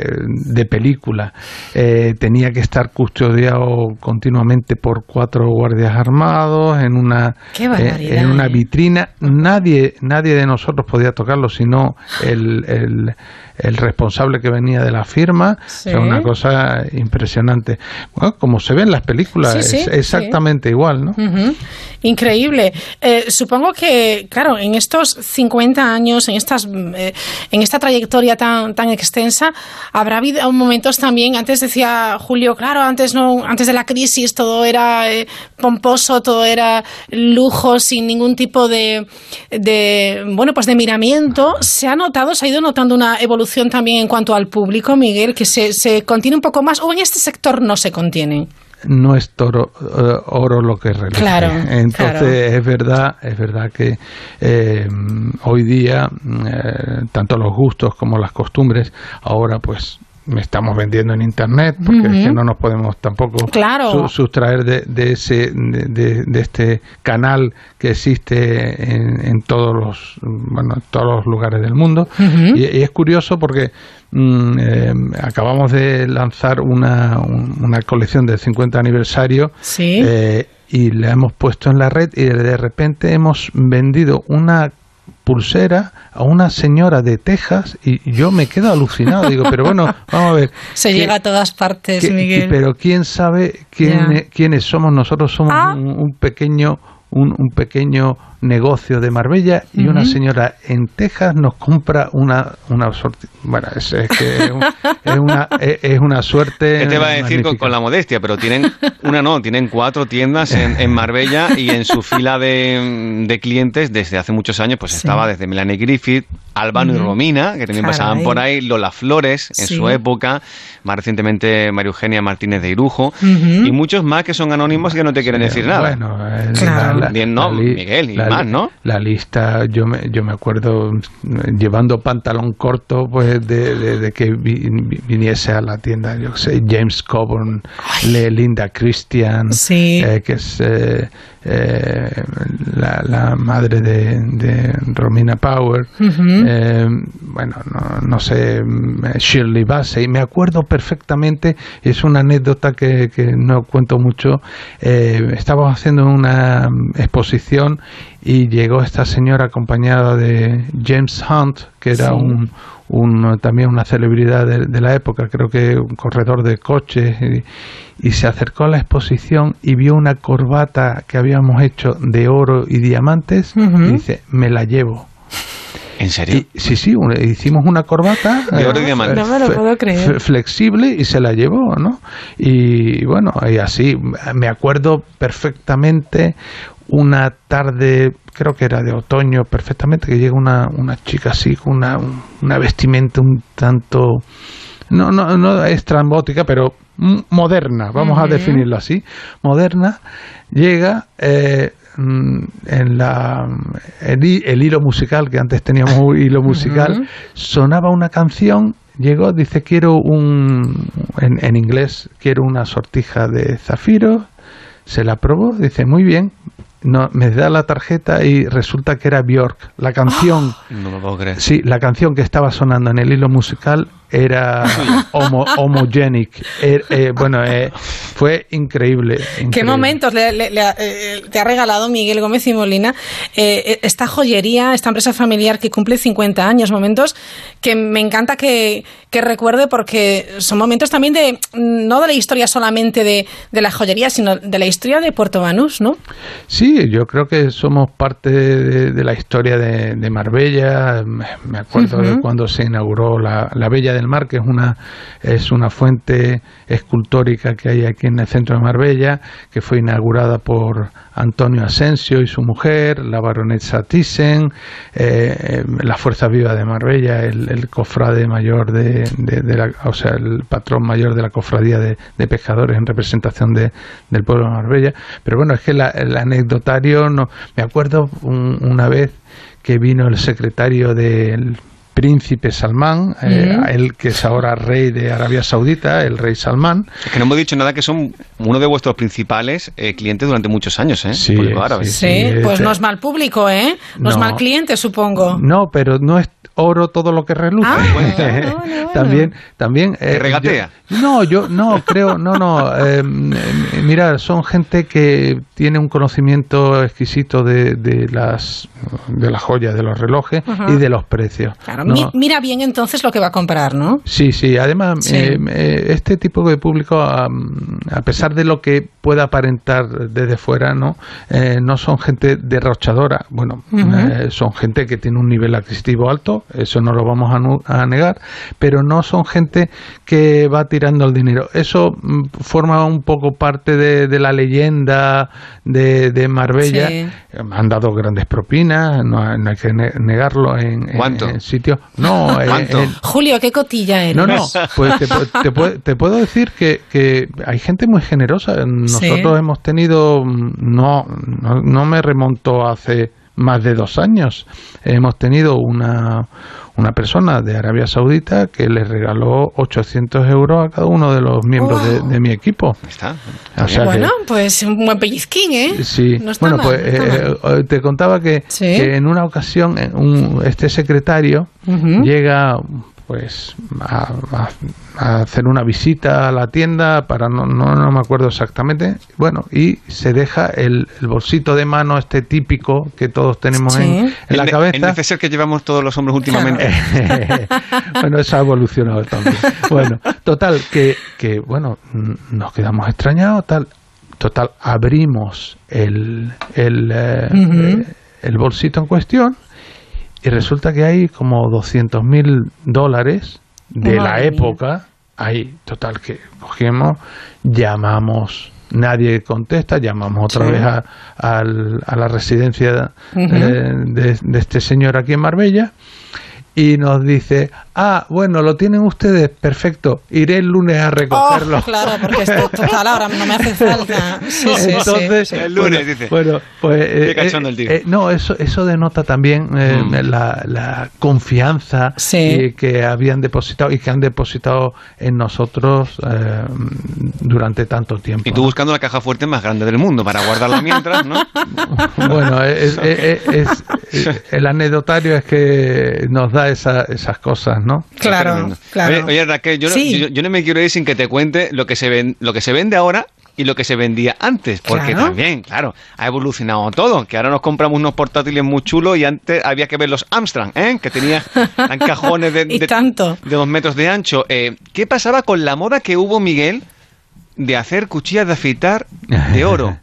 de película. Eh, tenía que estar custodiado continuamente por cuatro guardias armados en una eh, en una ¿eh? vitrina. Nadie nadie de nosotros podía tocarlo, sino el, el, el responsable que venía de la firma. Sí. O sea, una cosa impresionante. Bueno, como se ve en las películas, Sí, sí, es exactamente igual, ¿no? Ujú. Increíble. Eh, supongo que, claro, en estos 50 años, en estas, eh, en esta trayectoria tan, tan extensa, habrá habido momentos también. Antes decía Julio, claro, antes no, antes de la crisis todo era eh, pomposo, todo era lujo, sin ningún tipo de, de, bueno, pues de miramiento. Se ha notado, se ha ido notando una evolución también en cuanto al público, Miguel, que se, se contiene un poco más, o en este sector no se contiene. No es toro, eh, oro lo que reluce. Claro, Entonces claro. es verdad, es verdad que eh, hoy día eh, tanto los gustos como las costumbres ahora pues estamos vendiendo en internet porque es que Ujú. no nos podemos tampoco Claro. su- sustraer de, de ese de, de- de este canal que existe en, en todos los bueno en todos los lugares del mundo y, y es curioso porque mm, eh, acabamos de lanzar una, un- una colección del 50 aniversario Sí. eh, y la hemos puesto en la red y de repente hemos vendido una pulsera a una señora de Texas y yo me quedo alucinado. Digo, pero bueno, [LAUGHS] vamos a ver. Se ¿qué- llega a todas partes, Miguel. Pero quién sabe quién, quiénes somos. Nosotros somos Ah. un, un pequeño un, un pequeño negocio de Marbella y una señora en Texas nos compra una una bueno es, es que es, un- es una es, es una suerte ¿Qué te va a decir con, la modestia? Pero tienen una no, tienen cuatro tiendas en, en Marbella y en su fila de, de clientes desde hace muchos años pues estaba desde Melanie Griffith, Albano y. Romina, que también pasaban por ahí, Lola Flores en Sí. su época, más recientemente María Eugenia Martínez de Irujo y muchos más que son anónimos y que no te quieren decir nada. Bueno, eh, Claro. la- la- Bien, no, Miguel, y la- más, ¿no? La lista, yo me, yo me acuerdo mm, llevando pantalón corto, pues de, de- de que vi- vi- viniese a la tienda, yo sé, James Coburn, Le- Linda Christian, eh, que es eh, eh, la, la madre de, de Romina Power, eh, bueno, no, no sé, mm, Shirley Bassey, me acuerdo perfectamente, es una anécdota que, que no cuento mucho, eh, estábamos haciendo una mm, exposición y llegó esta señora acompañada de James Hunt, que era Sí. un, un, también una celebridad de, de la época, creo que un corredor de coches, y, y se acercó a la exposición y vio una corbata que habíamos hecho de oro y diamantes y dice, me la llevo. ¿En serio? sí, sí, un- hicimos una corbata De oro y eh. No me lo puedo creer. flexible y se la llevó, ¿no? Y bueno, y así me acuerdo perfectamente una tarde, creo que era de otoño, perfectamente, que llega una, una chica así con una, una vestimenta un tanto no, no, no estrambótica, pero mm, moderna, vamos a Ujú. definirlo así, moderna, llega eh, en la el, hi- el hilo musical, que antes teníamos un hilo musical, sonaba una canción, llegó, dice, quiero un, en, en inglés, quiero una sortija de zafiro, se la probó, dice, muy bien, no, me da la tarjeta y resulta que era Björk, la canción... No me puedo creer. Sí, la canción que estaba sonando en el hilo musical era homo, homogenic. Er- eh, bueno, eh, fue increíble. ¿Qué increíble. momentos le, le- le eh, te ha regalado Miguel Gómez y Molina eh, esta joyería, esta empresa familiar que cumple 50 años? Momentos que me encanta que, que recuerde porque son momentos también de, no de la historia solamente de, de la joyería, sino de la historia de Puerto Banús, ¿no? Sí, yo creo que somos parte de, de la historia de, de Marbella. Me acuerdo de Ujú. cuando se inauguró la, la Bella del Mar, que es una, es una fuente escultórica que hay aquí en el centro de Marbella, que fue inaugurada por Antonio Asensio y su mujer, la baronesa Thyssen, eh, eh, la Fuerza Viva de Marbella, el, el cofrade mayor de, de- la, o sea, el patrón mayor de la cofradía de, de pescadores en representación de, del pueblo de Marbella. Pero bueno, es que la- el anecdotario, no, me acuerdo un- una vez que vino el secretario del príncipe Salmán, eh, Ujú. el que es ahora rey de Arabia Saudita, el rey Salmán. Es que no hemos dicho nada que son uno de vuestros principales eh, clientes durante muchos años, ¿eh? Sí, Público árabe. Sí, pues no es mal público, ¿eh? No, es mal cliente, supongo. No, pero no es oro todo lo que reluce. [LAUGHS] también, también. eh, Regatea. yo- no, yo no creo, no, no. eh, mira, son gente que tiene un conocimiento exquisito de, de las de las joyas, de los relojes Ajá. y de los precios. Claro, No- mi- mira bien entonces lo que va a comprar, ¿no? Sí, sí. Además, Sí. eh, eh, este tipo de público, a pesar de lo que pueda aparentar desde fuera, no, Eh, no son gente derrochadora. Bueno, eh, son gente que tiene un nivel adquisitivo alto, eso no lo vamos a, nu- a negar, pero no son gente que va tirando el dinero. Eso mm, forma un poco parte de, de la leyenda de, de Marbella. Sí. Han dado grandes propinas, no, hay- no hay que ne- negarlo en, en sitios. No, [LAUGHS] en- ¿Cuánto? en- Julio, qué cotilla eres. no, no, pues te, te pu- [LAUGHS] te puedo decir que, que hay gente muy generosa. Nosotros Sí. hemos tenido, no, no, no me remonto hace más de dos años, hemos tenido una, una persona de Arabia Saudita que le regaló 800 euros a cada uno de los miembros de, de mi equipo. Está. O sea que- bueno, pues un buen pellizquín, ¿eh? Sí, No está bueno, mal, pues no está eh, eh, te contaba que, Sí. que en una ocasión un- este secretario Ujú. llega pues a, a- a hacer una visita a la tienda para no, no, no me acuerdo exactamente bueno y se deja el, el bolsito de mano este típico que todos tenemos en, en la el, cabeza el neceser que llevamos todos los hombres últimamente. [LAUGHS] bueno, eso ha evolucionado también. Bueno, total, que, que bueno, nos quedamos extrañados, tal. Total, abrimos el, el, eh, Ujú. eh, el bolsito en cuestión y resulta que hay como 200 mil dólares de la mía. época. Ahí, total, que cogemos, llamamos. Nadie contesta, llamamos otra Sí. vez a, la residencia eh, de, de este señor aquí en Marbella y nos dice, ah, bueno, lo tienen ustedes, perfecto, iré el lunes a recogerlo. Oh, [LAUGHS] claro, porque esto total ahora no me hace [LAUGHS] falta. Sí, sí, sí, Entonces, sí. El lunes, bueno, dice. Bueno, pues... Qué eh, cachondo eh, el tío. eh, no, eso, eso denota también eh, Mm. la, la confianza Sí. eh, que habían depositado y que han depositado en nosotros eh, durante tanto tiempo. Y tú buscando la caja fuerte más grande del mundo para guardarla mientras, ¿no? [LAUGHS] Bueno, es, es- es- es- el anecdotario es que nos da esa- esas cosas, ¿no? Claro, claro. Oye, oye, Raquel, yo, no- yo, yo no me quiero ir sin que te cuente lo que se ven, lo que se vende ahora y lo que se vendía antes, porque Claro. también, claro, ha evolucionado todo, que ahora nos compramos unos portátiles muy chulos y antes había que ver los Amstrad, ¿eh? que tenía [LAUGHS] tan cajones de- tanto. de dos metros de ancho. Eh, ¿Qué pasaba con la moda que hubo, Miguel, de hacer cuchillas de afeitar de oro? [LAUGHS]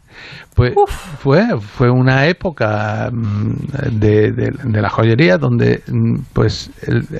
Pues fue, fue una época mm, de, de- de la joyería donde mm, pues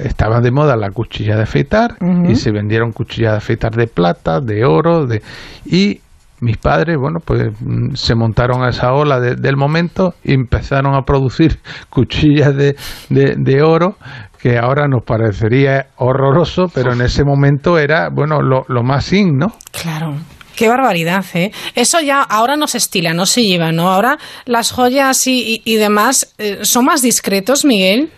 estaba de moda la cuchilla de afeitar y se vendieron cuchillas de afeitar de plata, de oro, de y mis padres, bueno, pues mm, se montaron a esa ola de- del momento y empezaron a producir [LAUGHS] cuchillas de, de, de oro que ahora nos parecería horroroso, pero en ese momento era, bueno, lo, lo más in, ¿no? Claro. Qué barbaridad, ¿eh? Eso ya ahora no se estila, no se lleva, ¿no? Ahora las joyas y, y- y demás eh, son más discretos, Miguel.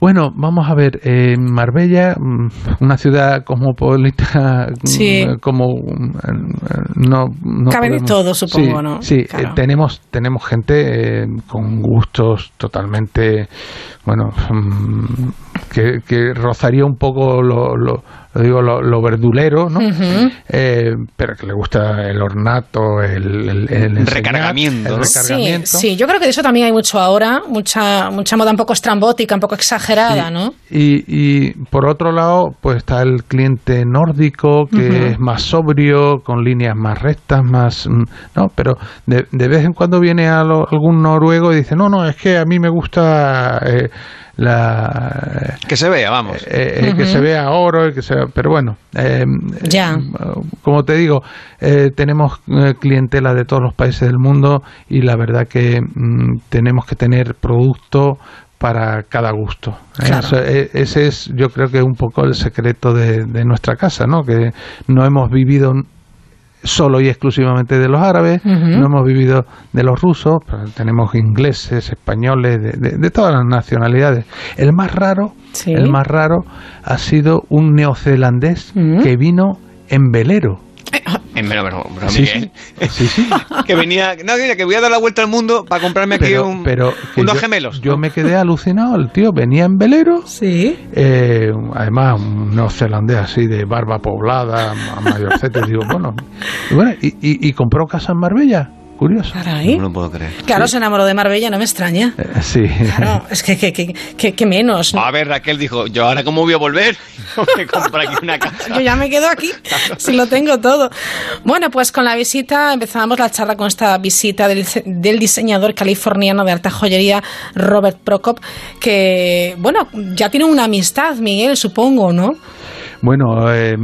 Bueno, vamos a ver, en Marbella, mm, una ciudad cosmopolita, mm, Sí. como mm, no, no Cabe de podemos- todo, supongo, Sí, ¿no? Sí, Claro. eh, tenemos tenemos gente eh, con gustos totalmente, bueno, que, que rozaría un poco lo, lo digo lo, lo verdulero, ¿no? Eh, pero que le gusta el ornato, el, el, el enseñar, Recargamiento, el ¿no? recargamiento. Sí, sí, yo creo que de eso también hay mucho ahora, mucha mucha moda un poco estrambótica, un poco exagerada, ¿no? Y, y por otro lado, pues está el cliente nórdico, que es más sobrio, con líneas más rectas, más... mm, No, pero de, de vez en cuando viene a lo- algún noruego y dice, no, no, es que a mí me gusta eh, la... Que se vea, vamos. eh, eh, que Ujú. se vea oro, que se vea- pero bueno, eh, Ya. eh, como te digo, eh, tenemos eh, clientela de todos los países del mundo y la verdad que mm, tenemos que tener producto para cada gusto. ¿eh? Claro. Eso, eh, ese es, yo creo que un poco el secreto de, de nuestra casa, ¿no? Que no hemos vivido solo y exclusivamente de los árabes, no hemos vivido de los rusos, tenemos ingleses, españoles, de, de- de todas las nacionalidades. El más raro, Sí. el más raro ha sido un neozelandés que vino en velero. Eh, pero, pero, pero, Sí, Miguel, Sí, sí. [LAUGHS] que venía, no, mira, que voy a dar la vuelta al mundo para comprarme aquí Pero, un, pero que unos yo, gemelos. Yo me quedé alucinado. El tío venía en velero. Sí. Eh, además, un neozelandés así de barba poblada, a mayorcete. digo, bueno, y, bueno y, y- y compró casa en Marbella. Curioso. Caray. No lo puedo creer. Claro, se enamoró de Marbella, no me extraña. Eh, sí. Claro, [LAUGHS] es que, que, que, que- que menos. ¿no? A ver, Raquel dijo, yo ahora cómo voy a volver, [LAUGHS] me compro aquí una casa. [LAUGHS] Yo ya me quedo aquí, si lo tengo todo. Bueno, pues con la visita, empezábamos la charla con esta visita del, del diseñador californiano de alta joyería, Robert Prokop, que, bueno, ya tiene una amistad, Miguel, supongo, ¿no? Bueno, eh,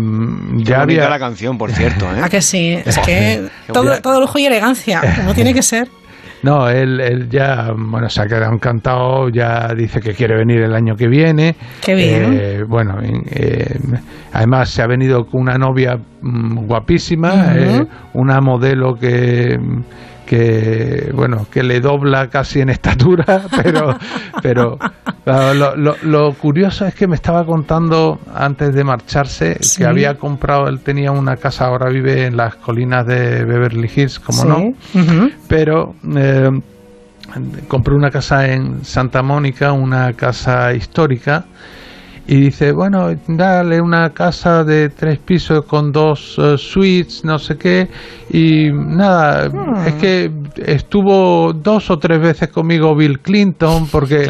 ya había. la canción, por cierto, ¿eh? [LAUGHS] ¿A que sí? Es que [LAUGHS] todo, lujo y elegancia, como tiene que ser. [LAUGHS] No, él, él ya, bueno, se ha quedado encantado, ya dice que quiere venir el año que viene. Qué bien. Eh, bueno, eh, además se ha venido con una novia mm, guapísima, eh, una modelo que que bueno que le dobla casi en estatura [LAUGHS] pero pero claro, lo, lo- lo curioso es que me estaba contando antes de marcharse Sí. que había comprado él tenía una casa ahora vive en las colinas de Beverly Hills como Sí. no pero eh, compré una casa en Santa Mónica, una casa histórica, y dice, bueno, dale una casa de tres pisos con dos eh, suites, no sé qué, y nada, Hmm. es que estuvo dos o tres veces conmigo Bill Clinton, porque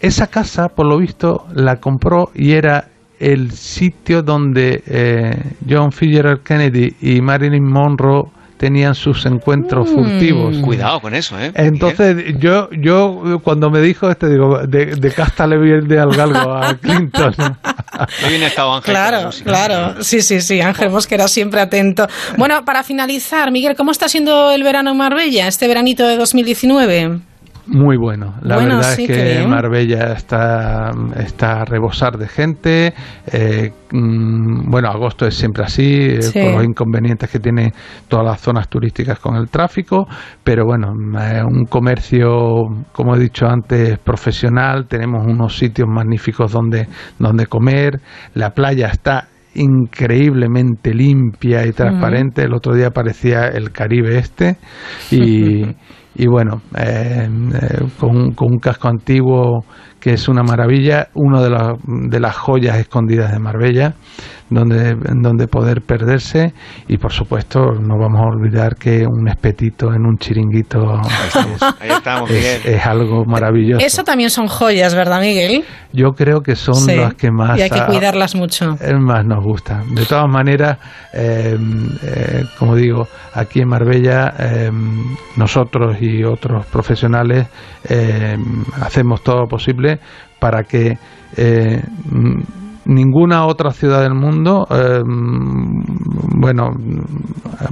esa casa, por lo visto, la compró y era el sitio donde eh, John Fitzgerald Kennedy y Marilyn Monroe tenían sus encuentros Mm. furtivos. Cuidado con eso, ¿eh? Entonces, yo, yo cuando me dijo este, digo, de, de cástale bien de al galgo a [LAUGHS] Clinton. Bien estado Ángel. Claro, claro. Sí, sí, sí. Ángel Mosquera siempre atento. Bueno, para finalizar, Miguel, ¿cómo está siendo el verano en Marbella, este veranito de 2019? Muy bueno. La Bueno, verdad sí, es que bien. Marbella está, está a rebosar de gente. Eh, mm, bueno, agosto es siempre así, eh, Sí. por los inconvenientes que tiene todas las zonas turísticas con el tráfico. Pero bueno, eh, un comercio, como he dicho antes, profesional. Tenemos unos sitios magníficos donde, donde comer. La playa está increíblemente limpia y transparente. El otro día parecía el Caribe este y, [LAUGHS] y bueno, eh, eh, con, con un casco antiguo que es una maravilla, una de, las de las joyas escondidas de Marbella, donde, donde poder perderse y por supuesto no vamos a olvidar que un espetito en un chiringuito es, Ahí estamos, es- Miguel. es algo maravilloso. Eso también son joyas, ¿verdad, Miguel? Yo creo que son Sí. las que más Y hay que a- cuidarlas mucho. es más nos gusta. De todas maneras, eh, eh, como digo, aquí en Marbella eh, nosotros y otros profesionales eh, hacemos todo lo posible para que eh, ninguna otra ciudad del mundo, eh, bueno,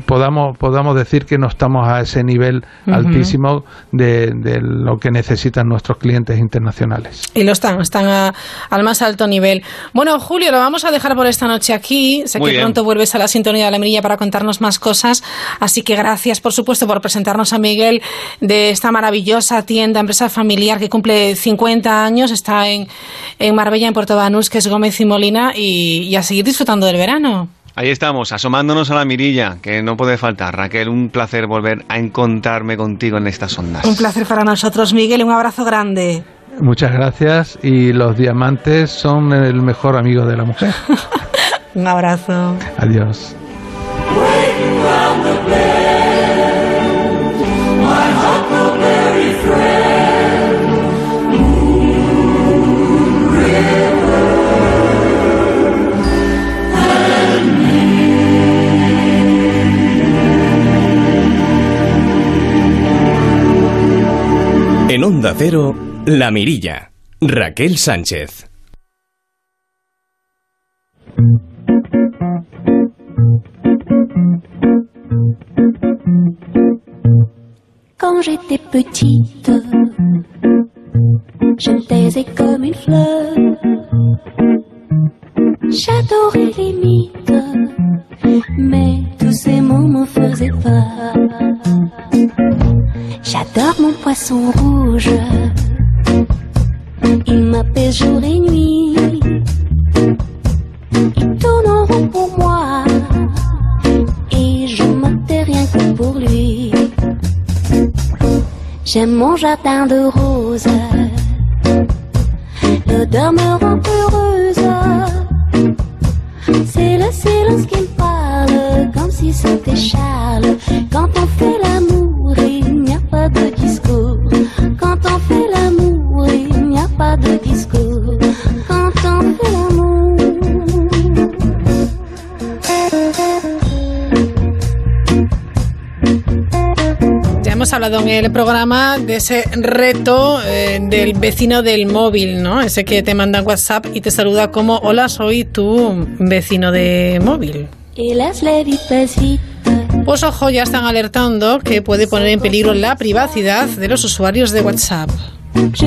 podamos podamos decir que no estamos a ese nivel altísimo de, de lo que necesitan nuestros clientes internacionales. Y lo están, están a- al más alto nivel. Bueno, Julio, lo vamos a dejar por esta noche aquí. Sé Muy que bien. pronto vuelves a la sintonía de la mirilla para contarnos más cosas. Así que gracias, por supuesto, por presentarnos a Miguel de esta maravillosa tienda, empresa familiar que cumple 50 años. Está en, en Marbella, en Puerto Banús, que es Gómez y Molina. Y, y a seguir disfrutando del verano. Ahí estamos, asomándonos a la mirilla, que no puede faltar. Raquel, un placer volver a encontrarme contigo en estas ondas. Un placer para nosotros, Miguel. Un abrazo grande. Muchas gracias y los diamantes son el mejor amigo de la mujer. [LAUGHS] Un abrazo. Adiós. La Mirilla. Raquel Sánchez. Quand j'étais petite, je taisais comme une fleur. J'adorais les mythes, mais tous ces mots me faisaient peur. J'adore mon poisson rouge, il m'apaise jour et nuit. Il tourne en rond pour moi, et je me tais rien que pour lui. J'aime mon jardin de roses, l'odeur me rend heureuse. C'est le silence qui me parle, comme si c'était Charles. Hablado en el programa de ese reto eh, del vecino del móvil, ¿no? Ese que te manda WhatsApp y te saluda como hola, soy tu vecino de móvil. Et laisse la vie passe vite. Pues ojo, ya están alertando que puede poner en peligro la privacidad de los usuarios de WhatsApp. Je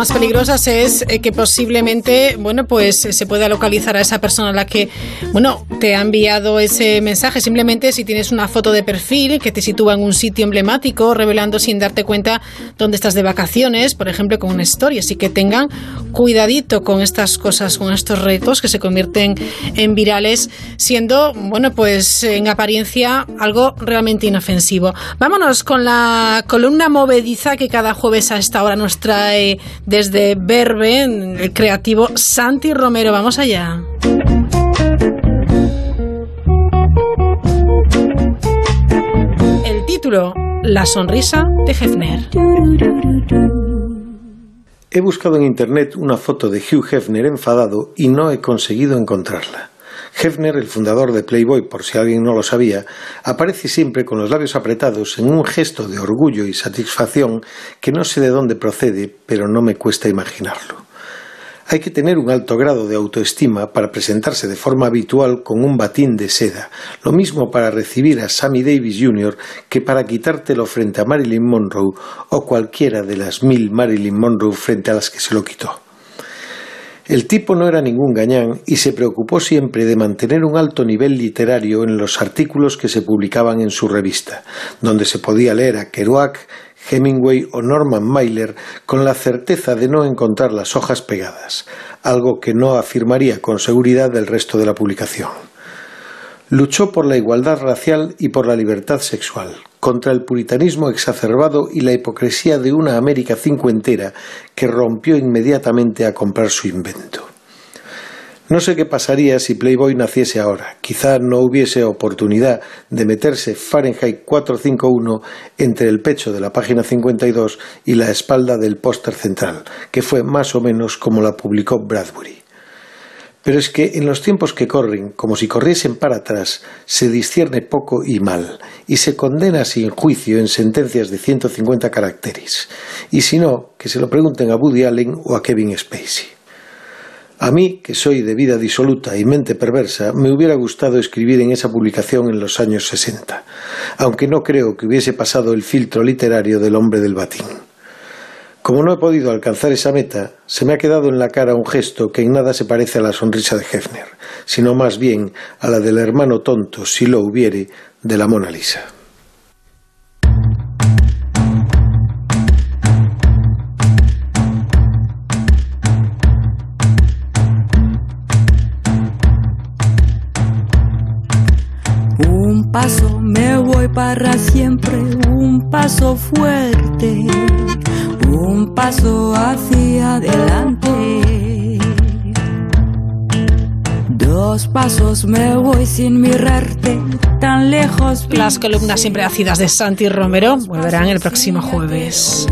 más peligrosas es eh, que posiblemente, bueno, pues eh, se pueda localizar a esa persona a la que, bueno, te ha enviado ese mensaje. Simplemente si tienes una foto de perfil que te sitúa en un sitio emblemático, revelando sin darte cuenta dónde estás de vacaciones, por ejemplo, con una historia. Así que tengan cuidadito con estas cosas, con estos retos que se convierten en virales, siendo, bueno, pues en apariencia algo realmente inofensivo. Vámonos con la columna movediza que cada jueves a esta hora nos trae desde Verbe, el creativo Santi Romero. Vamos allá. El título, La sonrisa de Hefner. He buscado en internet una foto de Hugh Hefner enfadado y no he conseguido encontrarla. Hefner, el fundador de Playboy, por si alguien no lo sabía, aparece siempre con los labios apretados en un gesto de orgullo y satisfacción que no sé de dónde procede, pero no me cuesta imaginarlo. Hay que tener un alto grado de autoestima para presentarse de forma habitual con un batín de seda, lo mismo para recibir a Sammy Davis Jr. que para quitártelo frente a Marilyn Monroe o cualquiera de las mil Marilyn Monroe frente a las que se lo quitó. El tipo no era ningún gañán y se preocupó siempre de mantener un alto nivel literario en los artículos que se publicaban en su revista, donde se podía leer a Kerouac, Hemingway o Norman Mailer con la certeza de no encontrar las hojas pegadas, algo que no afirmaría con seguridad del resto de la publicación. Luchó por la igualdad racial y por la libertad sexual, contra el puritanismo exacerbado y la hipocresía de una América cincuentera que rompió inmediatamente a comprar su invento. No sé qué pasaría si Playboy naciese ahora. Quizá no hubiese oportunidad de meterse Fahrenheit 451 entre el pecho de la página 52 y la espalda del póster central, que fue más o menos como la publicó Bradbury. Pero es que en los tiempos que corren, como si corriesen para atrás, se discierne poco y mal, y se condena sin juicio en sentencias de 150 caracteres. Y si no, que se lo pregunten a Woody Allen o a Kevin Spacey. A mí, que soy de vida disoluta y mente perversa, me hubiera gustado escribir en esa publicación en los años 60, aunque no creo que hubiese pasado el filtro literario del hombre del batín. Como no he podido alcanzar esa meta, se me ha quedado en la cara un gesto que en nada se parece a la sonrisa de Hefner, sino más bien a la del hermano tonto, si lo hubiere, de la Mona Lisa. Un paso voy para siempre, un paso fuerte, un paso hacia adelante. Dos pasos me voy sin mirarte, tan lejos. Las columnas siempre ácidas de Santi Romero volverán el próximo jueves.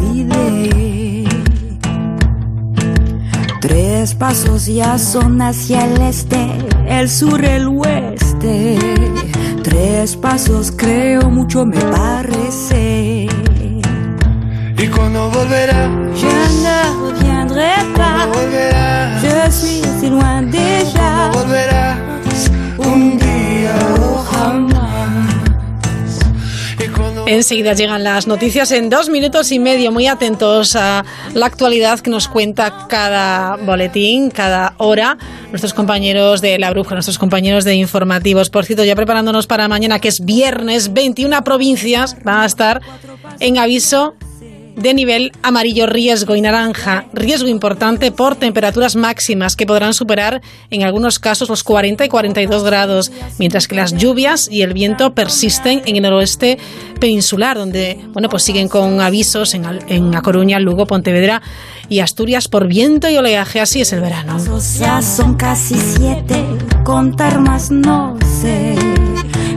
Tres pasos ya son hacia el este, el sur, el oeste. Tres pasos creo mucho me parece. ¿Y cuando volverá? Je ne reviendrai pas. Je suis si loin déjà. Volverá Enseguida llegan las noticias en dos minutos y medio. Muy atentos a la actualidad que nos cuenta cada boletín, cada hora. Nuestros compañeros de La Bruja, nuestros compañeros de informativos. Por cierto, ya preparándonos para mañana, que es viernes, 21 provincias van a estar en aviso de nivel amarillo riesgo y naranja, riesgo importante por temperaturas máximas que podrán superar en algunos casos los 40 y 42 grados, mientras que las lluvias y el viento persisten en el noroeste peninsular, donde bueno pues siguen con avisos en, en A Coruña, Lugo, Pontevedra y Asturias por viento y oleaje. Así es el verano. Ya son casi siete, contar más no sé.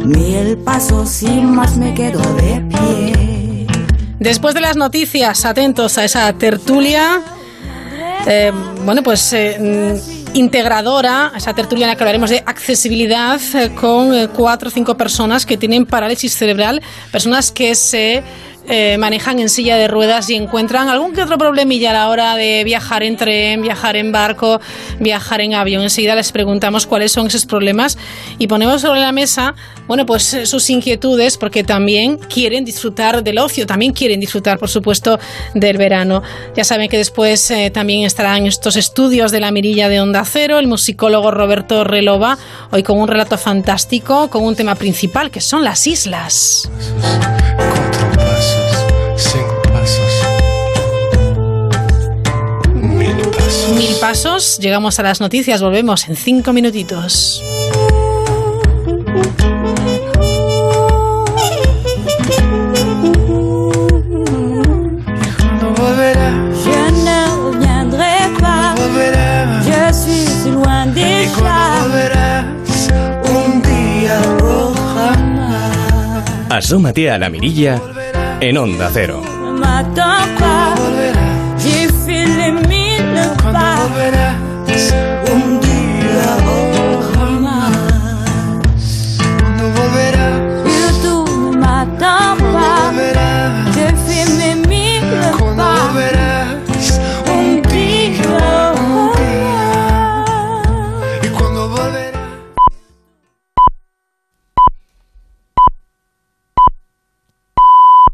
Mil pasos y más me quedo de pie. Después de las noticias, atentos a esa tertulia, eh, bueno, pues eh, integradora, esa tertulia en la que hablaremos de accesibilidad eh, con cuatro o cinco personas que tienen parálisis cerebral, personas que se eh, manejan en silla de ruedas y encuentran algún que otro problemilla a la hora de viajar en tren, viajar en barco, viajar en avión. Enseguida les preguntamos cuáles son esos problemas y ponemos sobre la mesa, bueno, pues eh, sus inquietudes porque también quieren disfrutar del ocio, también quieren disfrutar, por supuesto, del verano. Ya saben que después eh, también estarán estos estudios de la mirilla de Onda Cero, el musicólogo Roberto Relova, hoy con un relato fantástico, con un tema principal que son las islas. Mil pasos, llegamos a las noticias, volvemos en cinco minutitos. Asómate a la mirilla en Onda Cero. Un día o jamás. Cuando volverás. Cuando. Un día. Y cuando volverás.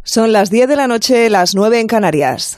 Son las 10 de la noche, las 9 en Canarias.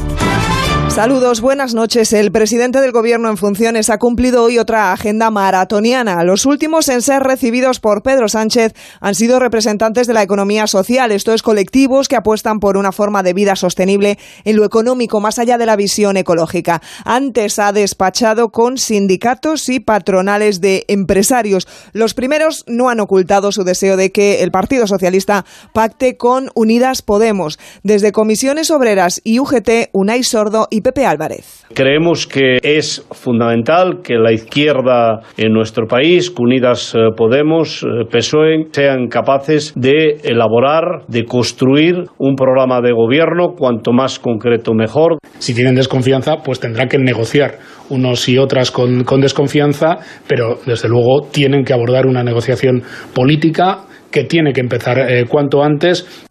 Saludos, buenas noches. El presidente del Gobierno en funciones ha cumplido hoy otra agenda maratoniana. Los últimos en ser recibidos por Pedro Sánchez han sido representantes de la economía social, esto es, colectivos que apuestan por una forma de vida sostenible en lo económico, más allá de la visión ecológica. Antes ha despachado con sindicatos y patronales de empresarios. Los primeros no han ocultado su deseo de que el Partido Socialista pacte con Unidas Podemos. Desde Comisiones Obreras y UGT, Unai Sordo y Pepe Álvarez. Creemos que es fundamental que la izquierda en nuestro país, que Unidas eh, Podemos, eh, PSOE, sean capaces de elaborar, de construir un programa de gobierno cuanto más concreto mejor. Si tienen desconfianza, pues tendrán que negociar unos y otras con, con desconfianza, pero desde luego tienen que abordar una negociación política que tiene que empezar eh, cuanto antes.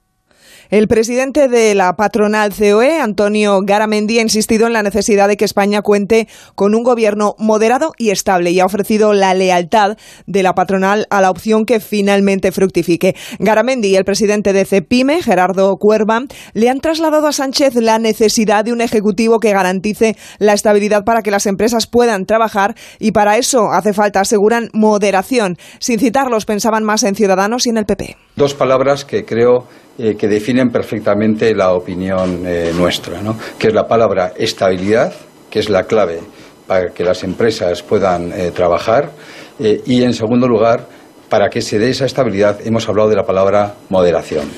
El presidente de la patronal COE, Antonio Garamendi, ha insistido en la necesidad de que España cuente con un gobierno moderado y estable y ha ofrecido la lealtad de la patronal a la opción que finalmente fructifique. Garamendi y el presidente de CEPIME, Gerardo Cuerva, le han trasladado a Sánchez la necesidad de un ejecutivo que garantice la estabilidad para que las empresas puedan trabajar y para eso hace falta, aseguran, moderación. Sin citarlos, pensaban más en Ciudadanos y en el PP. Dos palabras que creo eh, que definen perfectamente la opinión eh, nuestra, ¿no? que es la palabra estabilidad, que es la clave para que las empresas puedan eh, trabajar, y en segundo lugar, para que se dé esa estabilidad, hemos hablado de la palabra moderación.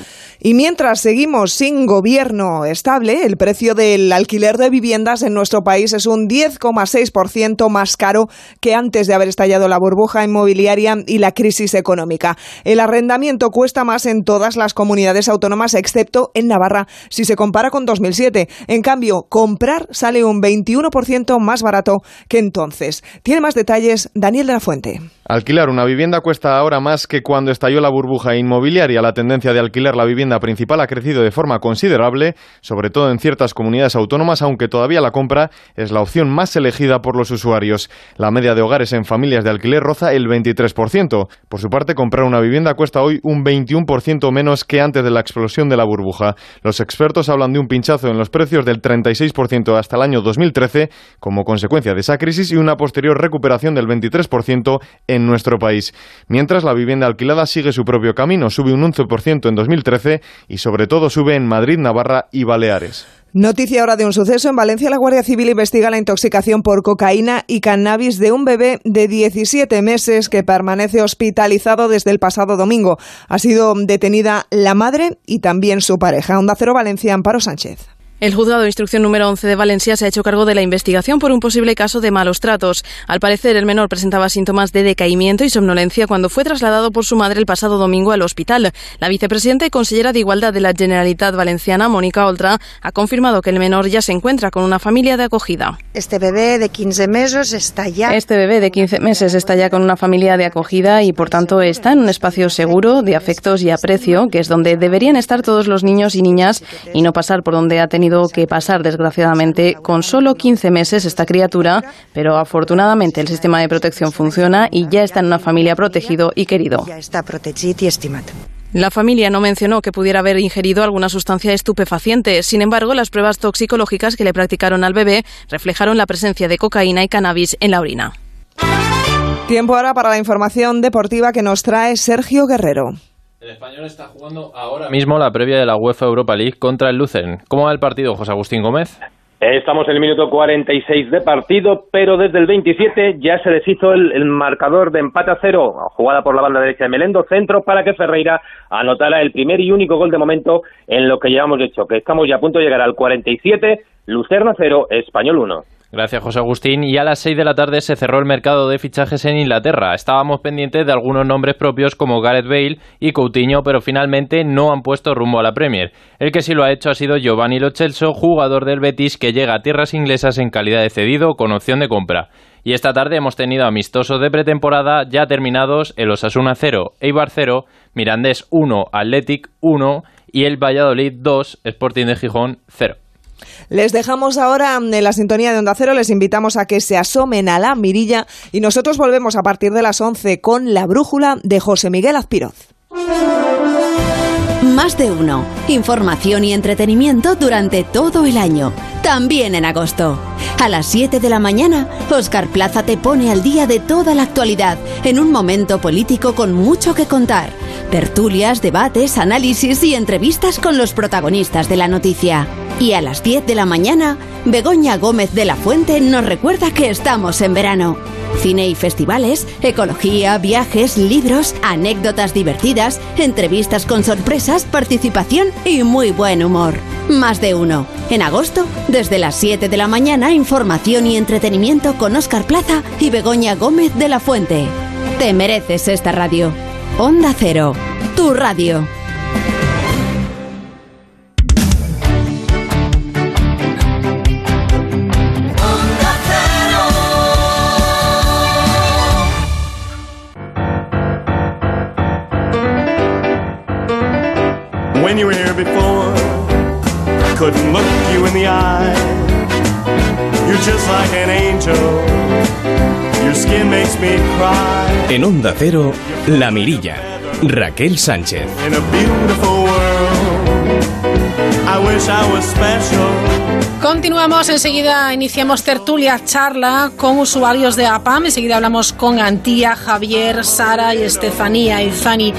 Y mientras seguimos sin gobierno estable, el precio del alquiler de viviendas en nuestro país es un 10,6% más caro que antes de haber estallado la burbuja inmobiliaria y la crisis económica. El arrendamiento cuesta más en todas las comunidades autónomas, excepto en Navarra, si se compara con 2007. En cambio, comprar sale un 21% más barato que entonces. Tiene más detalles Daniel de la Fuente. Alquilar una vivienda cuesta ahora más que cuando estalló la burbuja inmobiliaria. La tendencia de alquilar la vivienda principal ha crecido de forma considerable, sobre todo en ciertas comunidades autónomas, aunque todavía la compra es la opción más elegida por los usuarios. La media de hogares en familias de alquiler roza el 23%. Por su parte, comprar una vivienda cuesta hoy un 21% menos que antes de la explosión de la burbuja. Los expertos hablan de un pinchazo en los precios del 36% hasta el año 2013 como consecuencia de esa crisis y una posterior recuperación del 23% en nuestro país. Mientras la vivienda alquilada sigue su propio camino, sube un 11% en 2013 y sobre todo sube en Madrid, Navarra y Baleares. Noticia ahora de un suceso. En Valencia la Guardia Civil investiga la intoxicación por cocaína y cannabis de un bebé de 17 meses que permanece hospitalizado desde el pasado domingo. Ha sido detenida la madre y también su pareja. Onda Cero Valencia, Amparo Sánchez. El juzgado de instrucción número 11 de Valencia se ha hecho cargo de la investigación por un posible caso de malos tratos. Al parecer, el menor presentaba síntomas de decaimiento y somnolencia cuando fue trasladado por su madre el pasado domingo al hospital. La vicepresidenta y consellera de Igualdad de la Generalitat Valenciana, Mónica Oltra, ha confirmado que el menor ya se encuentra con una familia de acogida. Este bebé de 15 meses está ya. Este bebé de 15 meses está ya con una familia de acogida y, por tanto, está en un espacio seguro, de afectos y aprecio, que es donde deberían estar todos los niños y niñas y no pasar por donde ha tenido que pasar, desgraciadamente, con solo 15 meses esta criatura, pero afortunadamente el sistema de protección funciona y ya está en una familia protegido y querido. Ya está protegido y estimado. La familia no mencionó que pudiera haber ingerido alguna sustancia estupefaciente. Sin embargo, las pruebas toxicológicas que le practicaron al bebé reflejaron la presencia de cocaína y cannabis en la orina. Tiempo ahora para la información deportiva que nos trae Sergio Guerrero. El español está jugando ahora mismo la previa de la UEFA Europa League contra el Lucerne. ¿Cómo va el partido, José Agustín Gómez? Estamos en el minuto 46 de partido, pero desde el 27 ya se deshizo el, el, marcador de empate a cero, jugada por la banda derecha de Melendo, centro para que Ferreira anotara el primer y único gol de momento en lo que llevamos hecho, que estamos ya a punto de llegar al 47, Lucerna 0, Español 1. Gracias, José Agustín. Y a las 6 de la tarde se cerró el mercado de fichajes en Inglaterra. Estábamos pendientes de algunos nombres propios como Gareth Bale y Coutinho, pero finalmente no han puesto rumbo a la Premier. El que sí lo ha hecho ha sido Giovanni Lo Celso, jugador del Betis que llega a tierras inglesas en calidad de cedido con opción de compra. Y esta tarde hemos tenido amistosos de pretemporada ya terminados el Osasuna 0, Eibar 0, Mirandés 1, Athletic 1 y el Valladolid 2, Sporting de Gijón 0. Les dejamos ahora en la sintonía de Onda Cero, les invitamos a que se asomen a la mirilla y nosotros volvemos a partir de las 11 con la brújula de José Miguel Azpiroz. Más de uno. Información y entretenimiento durante todo el año. También en agosto. A las 7 de la mañana, Oscar Plaza te pone al día de toda la actualidad en un momento político con mucho que contar. Tertulias, debates, análisis y entrevistas con los protagonistas de la noticia. Y a las 10 de la mañana, Begoña Gómez de la Fuente nos recuerda que estamos en verano. Cine y festivales, ecología, viajes, libros, anécdotas divertidas, entrevistas con sorpresas, participación y muy buen humor. Más de uno. En agosto, desde las 7 de la mañana, información y entretenimiento con Oscar Plaza y Begoña Gómez de la Fuente. Te mereces esta radio. Onda Cero, tu radio. Before, couldn't look you in the eye. You're just like an angel. Your skin makes me cry. En Onda Cero, La Mirilla. Raquel Sánchez. In a beautiful world, I wish I was special. Continuamos, enseguida iniciamos tertulia charla con usuarios de APAM, enseguida hablamos con Antía, Javier, Sara y Estefanía y Fanny.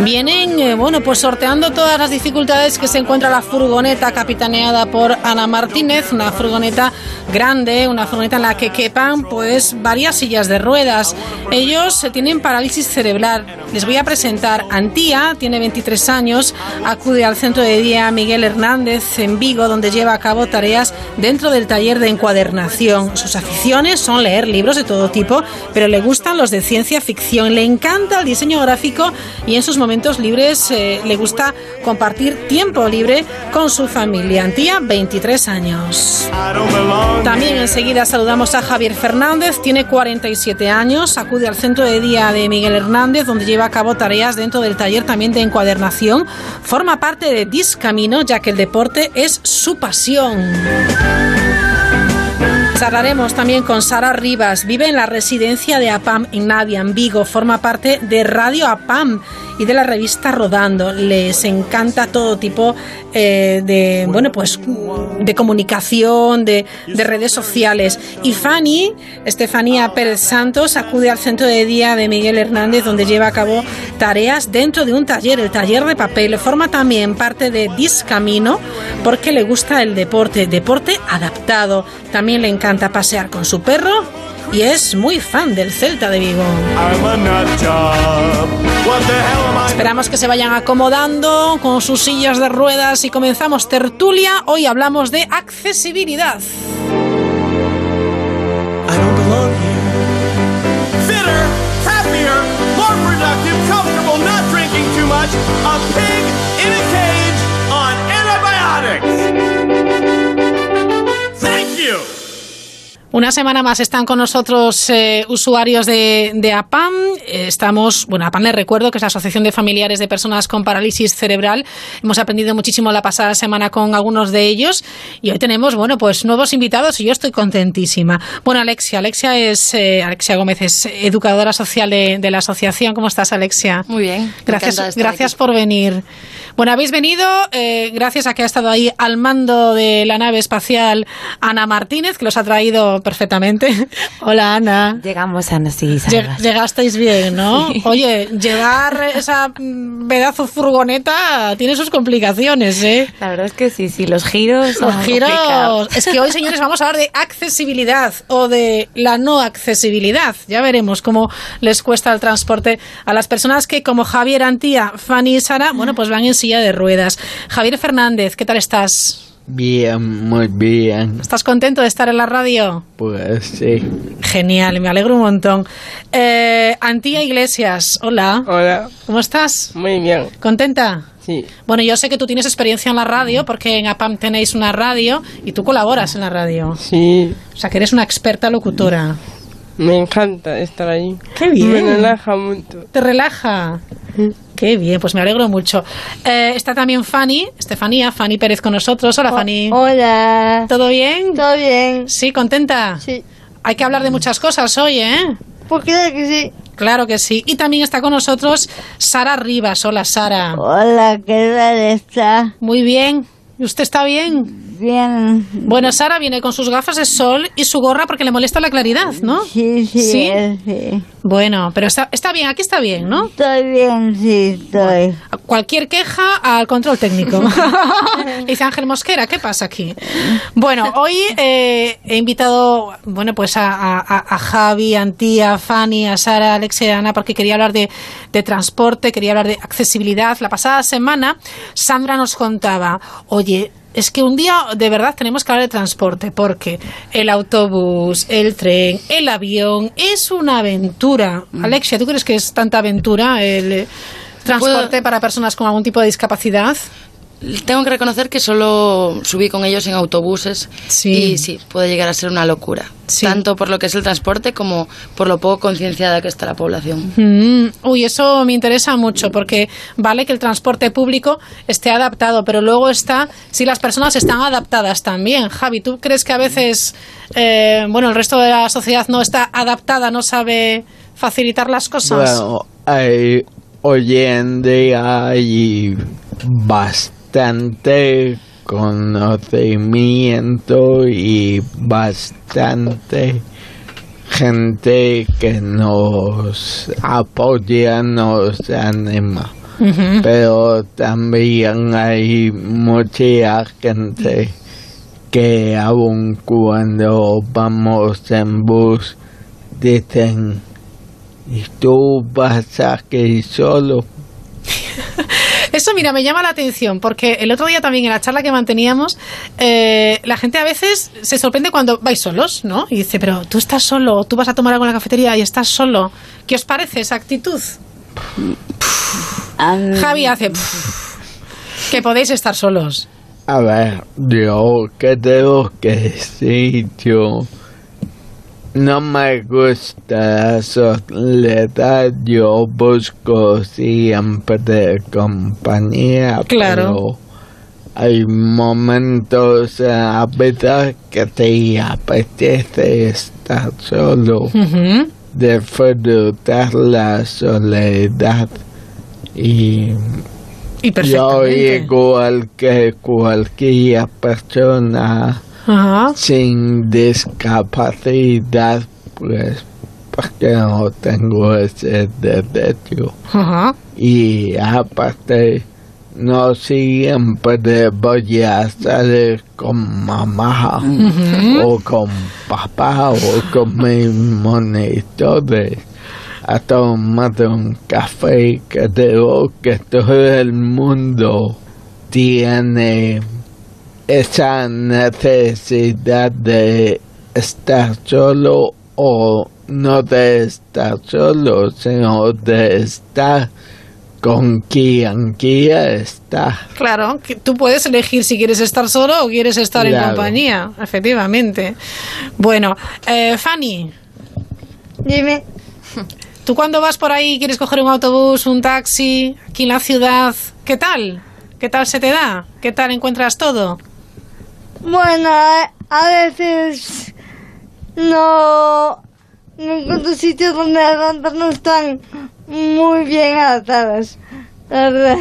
Vienen, eh, bueno, pues sorteando todas las dificultades que se encuentra la furgoneta capitaneada por Ana Martínez, una furgoneta grande, una furgoneta en la que quepan pues varias sillas de ruedas. Ellos tienen parálisis cerebral. Les voy a presentar Antía, tiene 23 años, acude al centro de día Miguel Hernández en Vigo, donde lleva a cabo tareas dentro del taller de encuadernación. Sus aficiones son leer libros de todo tipo, pero le gustan los de ciencia ficción. Le encanta el diseño gráfico y en sus momentos libres eh, le gusta compartir tiempo libre con su familia. Antía, 23 años. También enseguida saludamos a Javier Fernández, tiene 47 años, acude al centro de día de Miguel Hernández, donde lleva a cabo tareas dentro del taller también de encuadernación. Forma parte de Discamino, ya que el deporte es su pasión. Charlaremos también con Sara Rivas. Vive en la residencia de APAM en Navia, en Vigo. Forma parte de Radio APAM y de la revista Rodando. Les encanta todo tipo eh, de, bueno, pues, de comunicación, de, de, redes sociales. Y Fanny, Estefanía Pérez Santos, acude al centro de día de Miguel Hernández, donde lleva a cabo tareas dentro de un taller, el taller de papel. Forma también parte de Discamino porque le gusta el deporte, deporte adaptado. También le encanta pasear con su perro y es muy fan del Celta de Vigo. Esperamos que se vayan acomodando con sus sillas de ruedas y comenzamos tertulia. Hoy hablamos de accesibilidad. Fitter, happier, more productive, comfortable, not drinking too much. A pig in a cage on antibiotics. Thank you. Una semana más están con nosotros eh, usuarios de, de APAM. Estamos, bueno, APAM les recuerdo que es la Asociación de Familiares de Personas con Parálisis Cerebral. Hemos aprendido muchísimo la pasada semana con algunos de ellos y hoy tenemos, bueno, pues nuevos invitados y yo estoy contentísima. Bueno, Alexia, Alexia es, eh, Alexia Gómez es educadora social de, de la asociación. ¿Cómo estás, Alexia? Muy bien. Gracias, gracias aquí. por venir. Bueno, habéis venido eh, gracias a que ha estado ahí al mando de la nave espacial Ana Martínez, que los ha traído perfectamente. [LAUGHS] Hola, Ana. Llegamos a sí, Lleg- Llegasteis bien, ¿no? [LAUGHS] Oye, llevar esa mm, pedazo furgoneta tiene sus complicaciones, ¿eh? La verdad es que sí, sí, los giros. son giros. complicados. Es que hoy, señores, vamos a hablar de accesibilidad o de la no accesibilidad. Ya veremos cómo les cuesta el transporte a las personas que, como Javier Antía, Fanny y Sara, bueno, pues van en silla de ruedas. Javier Fernández, ¿qué tal estás? Bien, muy bien. ¿Estás contento de estar en la radio? Pues sí. Genial, me alegro un montón. Eh, Antía Iglesias, hola. Hola. ¿Cómo estás? Muy bien. ¿Contenta? Sí. Bueno, yo sé que tú tienes experiencia en la radio porque en APAM tenéis una radio y tú colaboras en la radio. Sí. O sea, que eres una experta locutora. Me encanta estar ahí. Qué bien. Me relaja mucho. ¿Te relaja? Qué bien, pues me alegro mucho. Eh, está también Fanny, Estefanía, Fanny Pérez con nosotros. Hola, Fanny. Hola. ¿Todo bien? Todo bien. Sí, ¿contenta? Sí. Hay que hablar de muchas cosas hoy, ¿eh? Pues claro que sí. Claro que sí. Y también está con nosotros Sara Rivas. Hola, Sara. Hola, ¿qué tal está? Muy bien. ¿Y usted está bien? Bien. Bueno, Sara viene con sus gafas de sol y su gorra porque le molesta la claridad, ¿no? Sí, sí, ¿Sí? sí. Bueno, pero está, está bien, aquí está bien, ¿no? Estoy bien, sí, estoy. Cualquier queja al control técnico. [LAUGHS] Dice Ángel Mosquera, ¿qué pasa aquí? Bueno, hoy eh, he invitado, bueno, pues a, a- a Javi, a Antía, a Fanny, a Sara, a Alex y a Ana, porque quería hablar de, de transporte, quería hablar de accesibilidad. La pasada semana, Sandra nos contaba, oye, es que un día de verdad tenemos que hablar de transporte porque el autobús, el tren, el avión es una aventura. Alexia, ¿tú crees que es tanta aventura el transporte para personas con algún tipo de discapacidad? Tengo que reconocer que solo subí con ellos en autobuses y sí, puede llegar a ser una locura. Tanto por lo que es el transporte como por lo poco concienciada que está la población. Mm, uy, eso me interesa mucho porque vale que el transporte público esté adaptado, pero luego está si las personas están adaptadas también. Javi, ¿tú crees que a veces, eh, bueno, el resto de la sociedad no está adaptada, no sabe facilitar las cosas? Bueno, hay, hoy en día hay bastante conocimiento y bastante gente que nos apoya, nos anima. Ujú. Pero también hay mucha gente que aun cuando vamos en bus dicen y tú vas aquí solo [LAUGHS] Eso, mira, me llama la atención porque el otro día también en la charla que manteníamos, eh, la gente a veces se sorprende cuando vais solos, ¿no? Y dice, pero tú estás solo, tú vas a tomar algo en la cafetería y estás solo. ¿Qué os parece esa actitud? Javi hace "Pff, que podéis estar solos. A ver, yo creo que sí, yo no me gusta la soledad, yo busco siempre compañía, Claro. pero hay momentos en la vida que te apetece estar solo, Ujú. disfrutar la soledad y Y yo igual que cualquier persona Ajá. sin discapacidad, pues porque no tengo ese derecho. Ajá. Y aparte, no siempre voy a salir con mamá o con papá o con mis monitores a tomar un café que creo que todo el mundo tiene esa necesidad de estar solo o no de estar solo, sino de estar con quien quiera estar. Claro, que tú puedes elegir si quieres estar solo o quieres estar en compañía, efectivamente. Bueno, eh, Fanny. Dime. ¿Tú cuando vas por ahí quieres coger un autobús, un taxi, aquí en la ciudad? ¿Qué tal? ¿Qué tal se te da? ¿Qué tal encuentras todo? Bueno, a, veces no, no encuentro sitios donde las no están muy bien adaptadas. La verdad.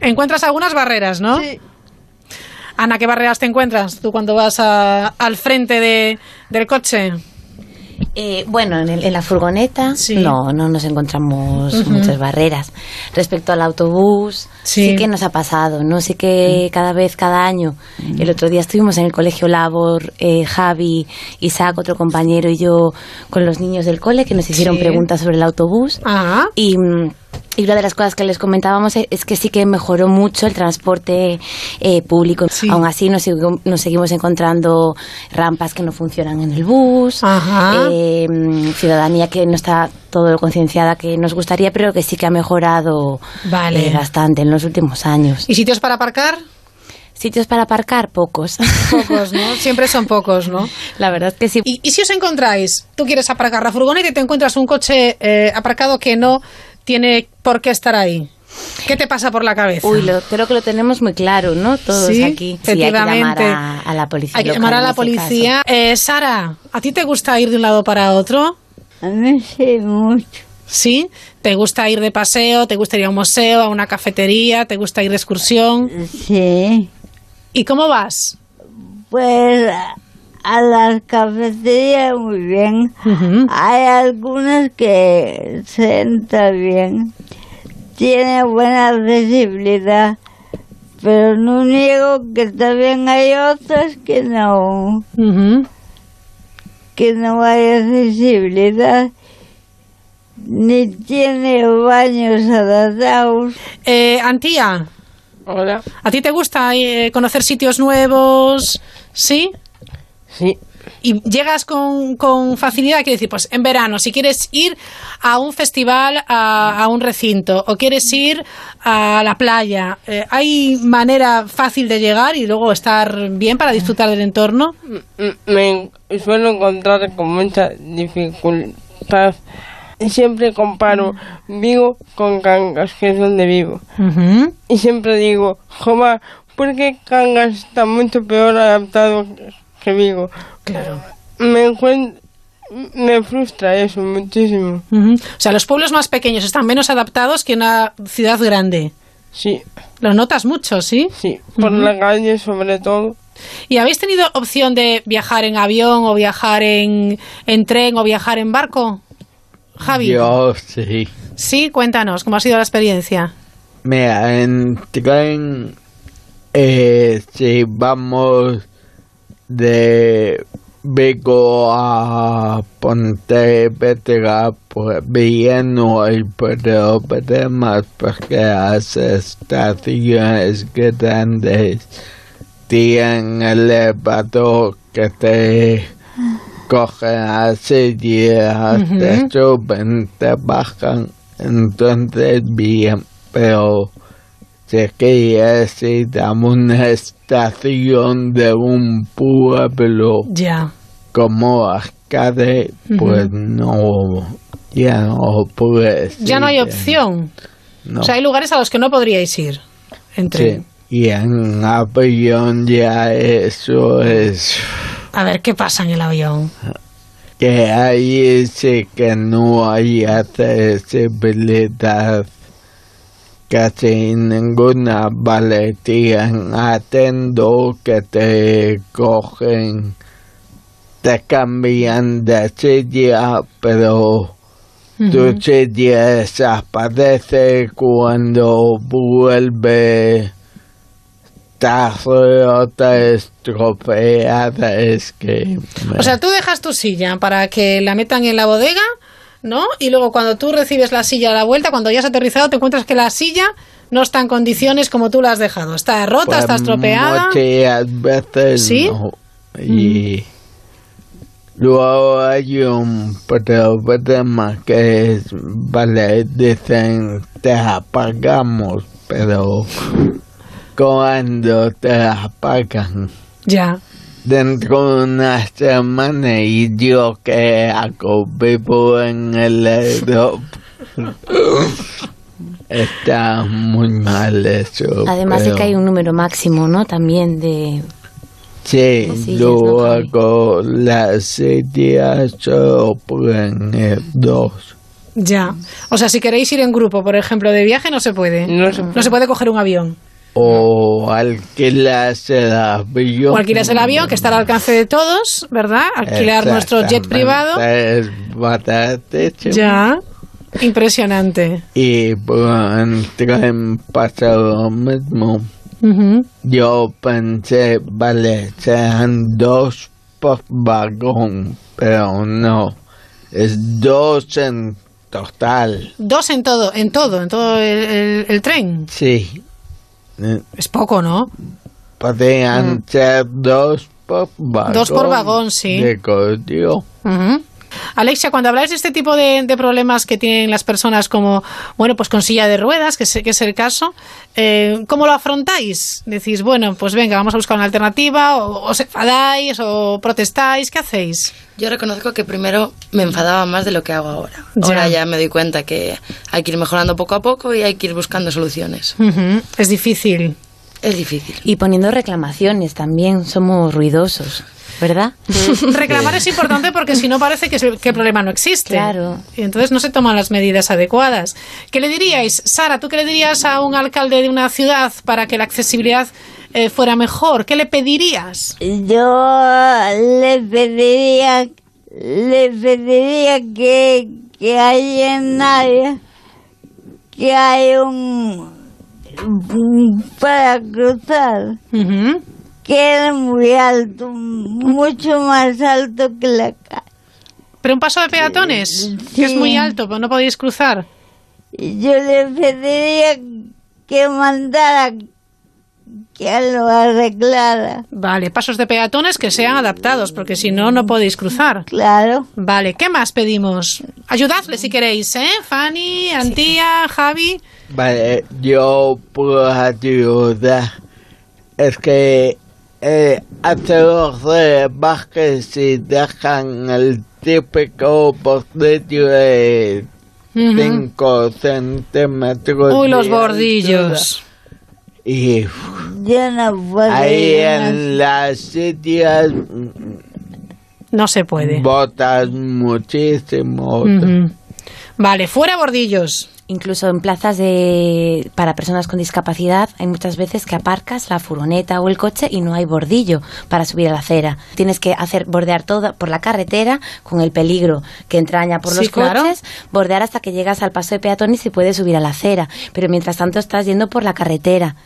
Encuentras algunas barreras, ¿no? Sí. Ana, ¿qué barreras te encuentras tú cuando vas a- al frente de, del coche? Eh, bueno, en, el- en la furgoneta no, no nos encontramos muchas barreras. Respecto al autobús, Sí. sí. que nos ha pasado, ¿no? Sí que cada vez, cada año. El otro día estuvimos en el colegio Labor, eh, Javi, Isaac, otro compañero y yo con los niños del cole que nos hicieron Sí. preguntas sobre el autobús. Y, mm, y una de las cosas que les comentábamos es, que sí que mejoró mucho el transporte eh, público. Aún así nos, seguimos encontrando rampas que no funcionan en el bus, eh, ciudadanía que no está todo lo concienciada que nos gustaría, pero que sí que ha mejorado Vale. eh, bastante en los últimos años. ¿Y sitios para aparcar? Sitios para aparcar, pocos. [LAUGHS] Pocos, ¿no? Siempre son pocos, ¿no? La verdad es que sí. ¿Y, y si os encontráis, tú quieres aparcar la furgoneta y te encuentras un coche eh, aparcado que no tiene por qué estar ahí? ¿Qué te pasa por la cabeza? Uy, lo- creo que lo tenemos muy claro, ¿no? Todos Sí, aquí. Sí, hay que llamar efectivamente. a, a la policía. Hay que llamar a la ese policía. Eh, Sara, ¿a ti te gusta ir de un lado para otro? A mí sí, mucho. ¿Sí? ¿Te gusta ir de paseo? ¿Te gusta ir a un museo, a una cafetería? ¿Te gusta ir de excursión? Sí. ¿Y cómo vas? Pues a- las cafeterías muy bien. Hay algunas que se entra bien. Tiene buena accesibilidad. Pero no niego que también hay otras que no. Que no hay accesibilidad. Ni tiene baños adaptados. Eh, Antía. Hola. ¿A ti te gusta eh, conocer sitios nuevos? ¿Sí? Sí. Y llegas con, con facilidad, quiero decir, pues en verano, si quieres ir a un festival, a, a un recinto, o quieres ir a la playa, eh, ¿hay manera fácil de llegar y luego estar bien para disfrutar del entorno? M- Me suelo encontrar con mucha dificultad. Y siempre comparo Vigo con Cangas, que es donde vivo. Y siempre digo, Joma, ¿por qué Cangas está mucho peor adaptado que Vigo? Claro. Me me frustra eso muchísimo. Ujú. O sea, los pueblos más pequeños están menos adaptados que una ciudad grande. Sí. ¿Lo notas mucho, sí? Sí, por la calle sobre todo. ¿Y habéis tenido opción de viajar en avión o viajar en, en tren o viajar en barco? Javi. Yo sí. Sí, cuéntanos, ¿cómo ha sido la experiencia? Mira, en tren, eh, si vamos de Vigo a Pontevedra, pues bien no hay problemas porque las estaciones grandes tienen elevador que te cogen así y te suben, te bajan, entonces bien, pero si quieres ir a una estación de un pueblo Ya. como Arcade, pues no, ya no puedes Ya no hay opción. no. O sea, hay lugares a los que no podríais ir en tren. Sí, y en avión ya eso es A ver, ¿qué pasa en el avión? que ahí sí que no hay accesibilidad casi ninguna valetía en atendo que te cogen. Te cambian de silla pero tu silla desaparece cuando vuelve. Otra estropeada es que o sea tú dejas tu silla para que la metan en la bodega ¿no? Y luego cuando tú recibes la silla a la vuelta, cuando ya has aterrizado, te encuentras que la silla no está en condiciones como tú la has dejado. Está rota, Pues está estropeada. Muchas veces ¿Sí? no. Y luego hay un problema que es, vale, dicen te apagamos, pero [LAUGHS] cuando te apagan Ya. Dentro de una semana y yo que hago vivo en el aeropuerto está muy mal eso Además de pero que hay un número máximo, ¿no? También de... sí ¿no, luego las sillas solo pueden dos Ya. O sea, si queréis ir en grupo, por ejemplo, de viaje, no se puede. No se puede, coger un avión. O alquilarse el avión O alquilas el avión, que está al alcance de todos, ¿verdad? Alquilar nuestro jet privado. es baratísimo. Ya. Impresionante. Y por en tren pasa lo mismo. Ujú. Yo pensé, vale, sean dos por vagón, pero no. Es dos en total. Dos en todo, en todo, en todo el, el- el tren. Sí. Es poco, ¿no? Podrían ser dos por vagón. Dos por vagón, sí. Yo. Ujú. Alexia, cuando habláis de este tipo de, de problemas que tienen las personas como, bueno, pues con silla de ruedas, que, sé, que es el caso, eh, ¿cómo lo afrontáis? Decís, bueno, pues venga, vamos a buscar una alternativa, o os enfadáis, o protestáis, ¿qué hacéis? Yo reconozco que primero me enfadaba más de lo que hago ahora. Ya. Ahora ya me doy cuenta que hay que ir mejorando poco a poco y hay que ir buscando soluciones. Es difícil. Es difícil. Y poniendo reclamaciones también, somos ruidosos, ¿verdad? [LAUGHS] Reclamar es importante porque si no parece que, el problema no existe. Claro. Y entonces no se toman las medidas adecuadas. ¿Qué le diríais, Sara, tú qué le dirías a un alcalde de una ciudad para que la accesibilidad eh, fuera mejor? ¿Qué le pedirías? Yo le pediría, le pediría que, que hay en área, que hay un, un para cruzar, que es muy alto, mucho más alto que la calle. Pero un paso de peatones, que es muy alto, pero no podéis cruzar. Yo le pediría que mandara que lo arreglara. Vale, pasos de peatones que sean adaptados, porque si no, no podéis cruzar. Claro. Vale, ¿qué más pedimos? Ayudadle si queréis, ¿eh? Fanny, Antía, Javi. Vale, yo puedo ayudar. Es que eh, hace los rebajes si dejan el típico bordillo de Ujú. 5 centímetros. Uy, los bordillos. Y no ahí más. en las sillas No se puede. botas muchísimo. Vale, fuera bordillos. Incluso en plazas de para personas con discapacidad hay muchas veces que aparcas la furgoneta o el coche y no hay bordillo para subir a la acera. Tienes que hacer bordear todo por la carretera con el peligro que entraña por Sí, los claro. coches, bordear hasta que llegas al paso de peatones y se puede subir a la acera. Pero mientras tanto estás yendo por la carretera.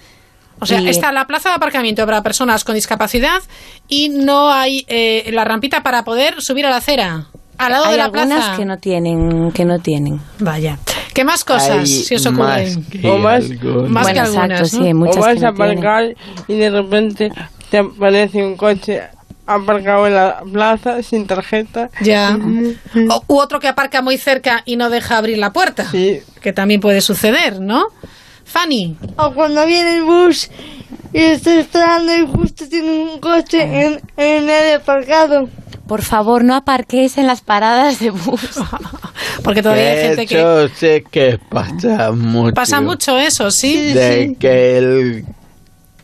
O sea, Y- está la plaza de aparcamiento para personas con discapacidad y no hay eh, la rampita para poder subir a la acera. Al lado hay de la algunas plaza. que no tienen que no tienen. Vaya. ¿Qué más cosas Hay si os más ocurren? que O más- algunas. Más que Bueno, exacto, algunas, sí, ¿no? muchas o vas que no a aparcar y de repente te aparece un coche aparcado en la plaza sin tarjeta. Ya. O- u otro que aparca muy cerca y no deja abrir la puerta. Que también puede suceder, ¿no? Fanny. O cuando viene el bus y estoy esperando y justo tiene un coche en, en el aparcado. Por favor, no aparquéis en las paradas de bus. [LAUGHS] Porque todavía hay gente que Eso sé que pasa mucho. pasa mucho eso, ¿sí? de que el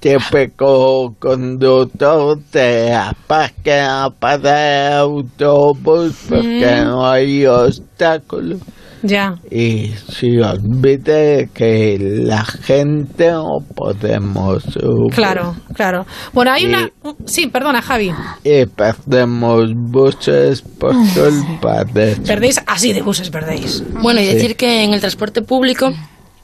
típico conductor te aparca para el autobús porque Mm. no hay obstáculos Ya. Y si olvide que la gente no podemos subir. Claro, claro. Bueno, hay una... Sí, perdona, Javi. Y perdemos buses por culpa de... Perdéis así de buses, perdéis. Bueno, y decir que en el transporte público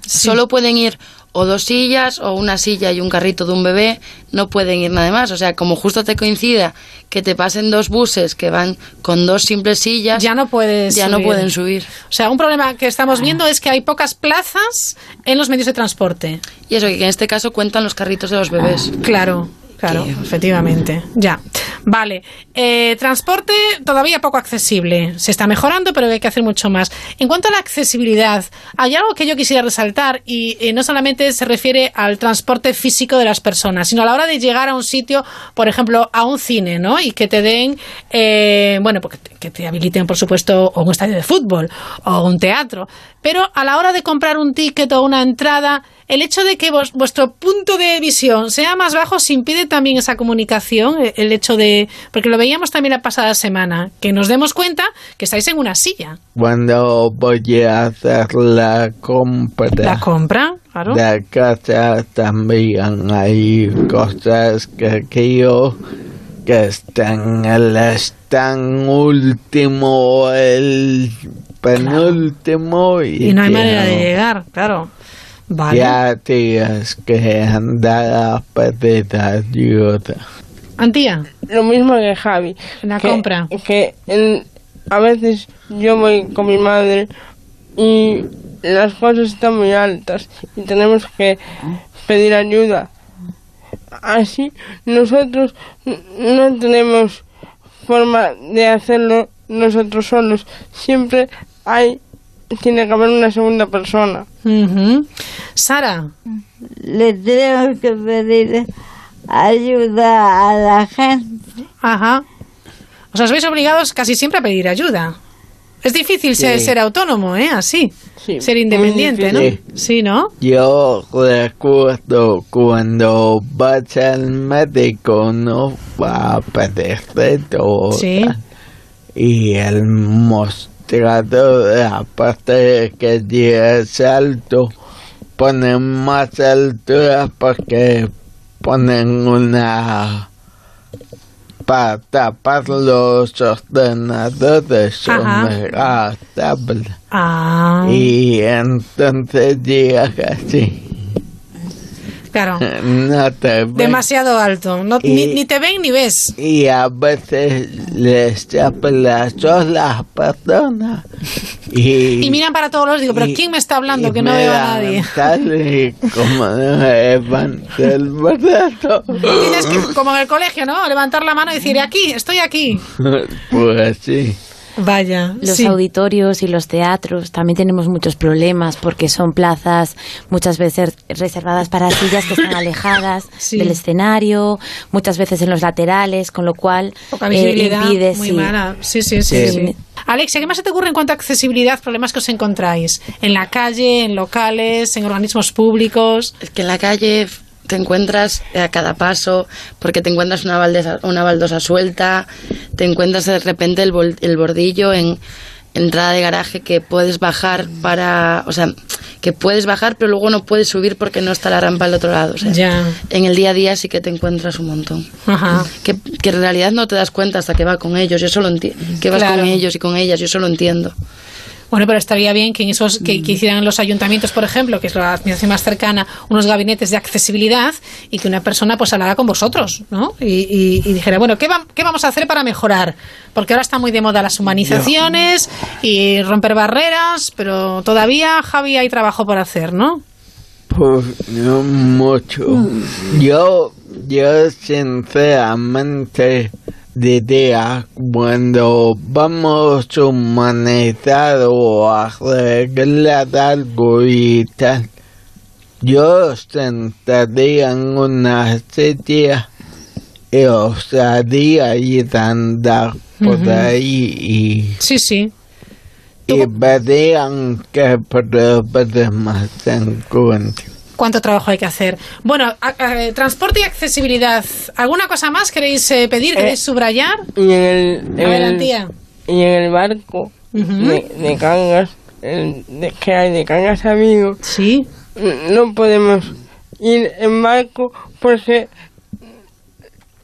solo pueden ir o dos sillas o una silla y un carrito de un bebé, no pueden ir nada más. O sea, como justo te coincida que te pasen dos buses que van con dos simples sillas, ya no puedes ya no pueden subir. O sea, un problema que estamos viendo es que hay pocas plazas en los medios de transporte. Y eso que en este caso cuentan los carritos de los bebés. Claro. Claro, efectivamente. Ya. Vale. Eh, transporte todavía poco accesible. Se está mejorando, pero hay que hacer mucho más. En cuanto a la accesibilidad, hay algo que yo quisiera resaltar y eh, no solamente se refiere al transporte físico de las personas, sino a la hora de llegar a un sitio, por ejemplo, a un cine, ¿no? Y que te den, eh, bueno, porque que te habiliten, por supuesto, o un estadio de fútbol o un teatro. Pero a la hora de comprar un ticket o una entrada, el hecho de que vuestro punto de visión sea más bajo se impide también esa comunicación, e, el hecho de, porque lo veíamos también la pasada semana, que nos demos cuenta que estáis en una silla. Cuando voy a hacer la compra. La compra, claro. De casa también hay cosas que quiero que están en el stand último, el penúltimo. Y, y no hay manera de llegar, claro. Vale. Ya tienes que andar a pedir ayuda. Antía. Lo mismo que Javi. La que, compra. Que a veces yo voy con mi madre y las cosas están muy altas y tenemos que pedir ayuda. Así nosotros no tenemos forma de hacerlo nosotros solos. Siempre hay tiene que haber una segunda persona. Sara. Le tenemos que pedir ayuda a la gente. Ajá. O sea, os veis obligados casi siempre a pedir ayuda. Es difícil Sí. ser, ser autónomo, ¿eh? Así. ser independiente, ¿no? Sí, ¿no? Yo recuerdo cuando vas al médico no va a pedir todo. Sí. Y el mostrador, aparte de que es alto, ponen más altura porque ponen una para tapar los ordenadores son Ajá. la tabla. Ah. Y entonces llegas así. Claro. [LAUGHS] No te ven. Demasiado alto. No, ni, Y- ni te ven ni ves. Y a veces les las solas personas. [LAUGHS] Y, Y miran para todos los digo, pero y- ¿quién me está hablando? Que no veo a nadie. [LAUGHS] como el brazo. Tienes que, como en el colegio, ¿no? Levantar la mano y decir, aquí, estoy aquí. Pues sí. Vaya. Los sí. auditorios y los teatros también tenemos muchos problemas porque son plazas muchas veces reservadas para sillas que están [LAUGHS] alejadas Sí. del escenario, muchas veces en los laterales, con lo cual Poca eh, visibilidad impide muy sí. mala. Sí, sí, sí, Sí. sí. Alexia, ¿qué más se te ocurre en cuanto a accesibilidad, problemas que os encontráis? ¿En la calle, en locales, en organismos públicos? Es que en la calle te encuentras a cada paso, porque te encuentras una, baldesa- una baldosa suelta, te encuentras de repente el, bol- el bordillo en entrada de garaje que puedes bajar para, o sea, que puedes bajar pero luego no puedes subir porque no está la rampa al otro lado. o sea, Ya. En el día a día sí que te encuentras un montón. Ajá. Que, que en realidad no te das cuenta hasta que vas con ellos, yo solo que vas Claro. con ellos y con ellas, yo solo entiendo. Bueno, pero estaría bien que en esos que, que hicieran los ayuntamientos, por ejemplo, que es la administración más cercana, unos gabinetes de accesibilidad y que una persona pues hablara con vosotros, ¿no? Y, y- y dijera, bueno, ¿qué, va- ¿qué vamos a hacer para mejorar? Porque ahora está muy de moda las humanizaciones y romper barreras, pero todavía, Javi, hay trabajo por hacer, ¿no? Pues no mucho. Yo, yo sinceramente diría cuando vamos a humanizar o arreglar algo y tal, yo sentaría en una silla y os haría ir a andar por Ujú. ahí y, Sí, sí. y verían qué problemas se encuentran. ¿Cuánto trabajo hay que hacer? Bueno, a- a- transporte y accesibilidad. ¿Alguna cosa más queréis eh, pedir? ¿Queréis subrayar? Y en el, en A ver, el- y en el barco de, de Cangas eh, de- que hay de Cangas Amigo. Sí. No podemos ir en barco porque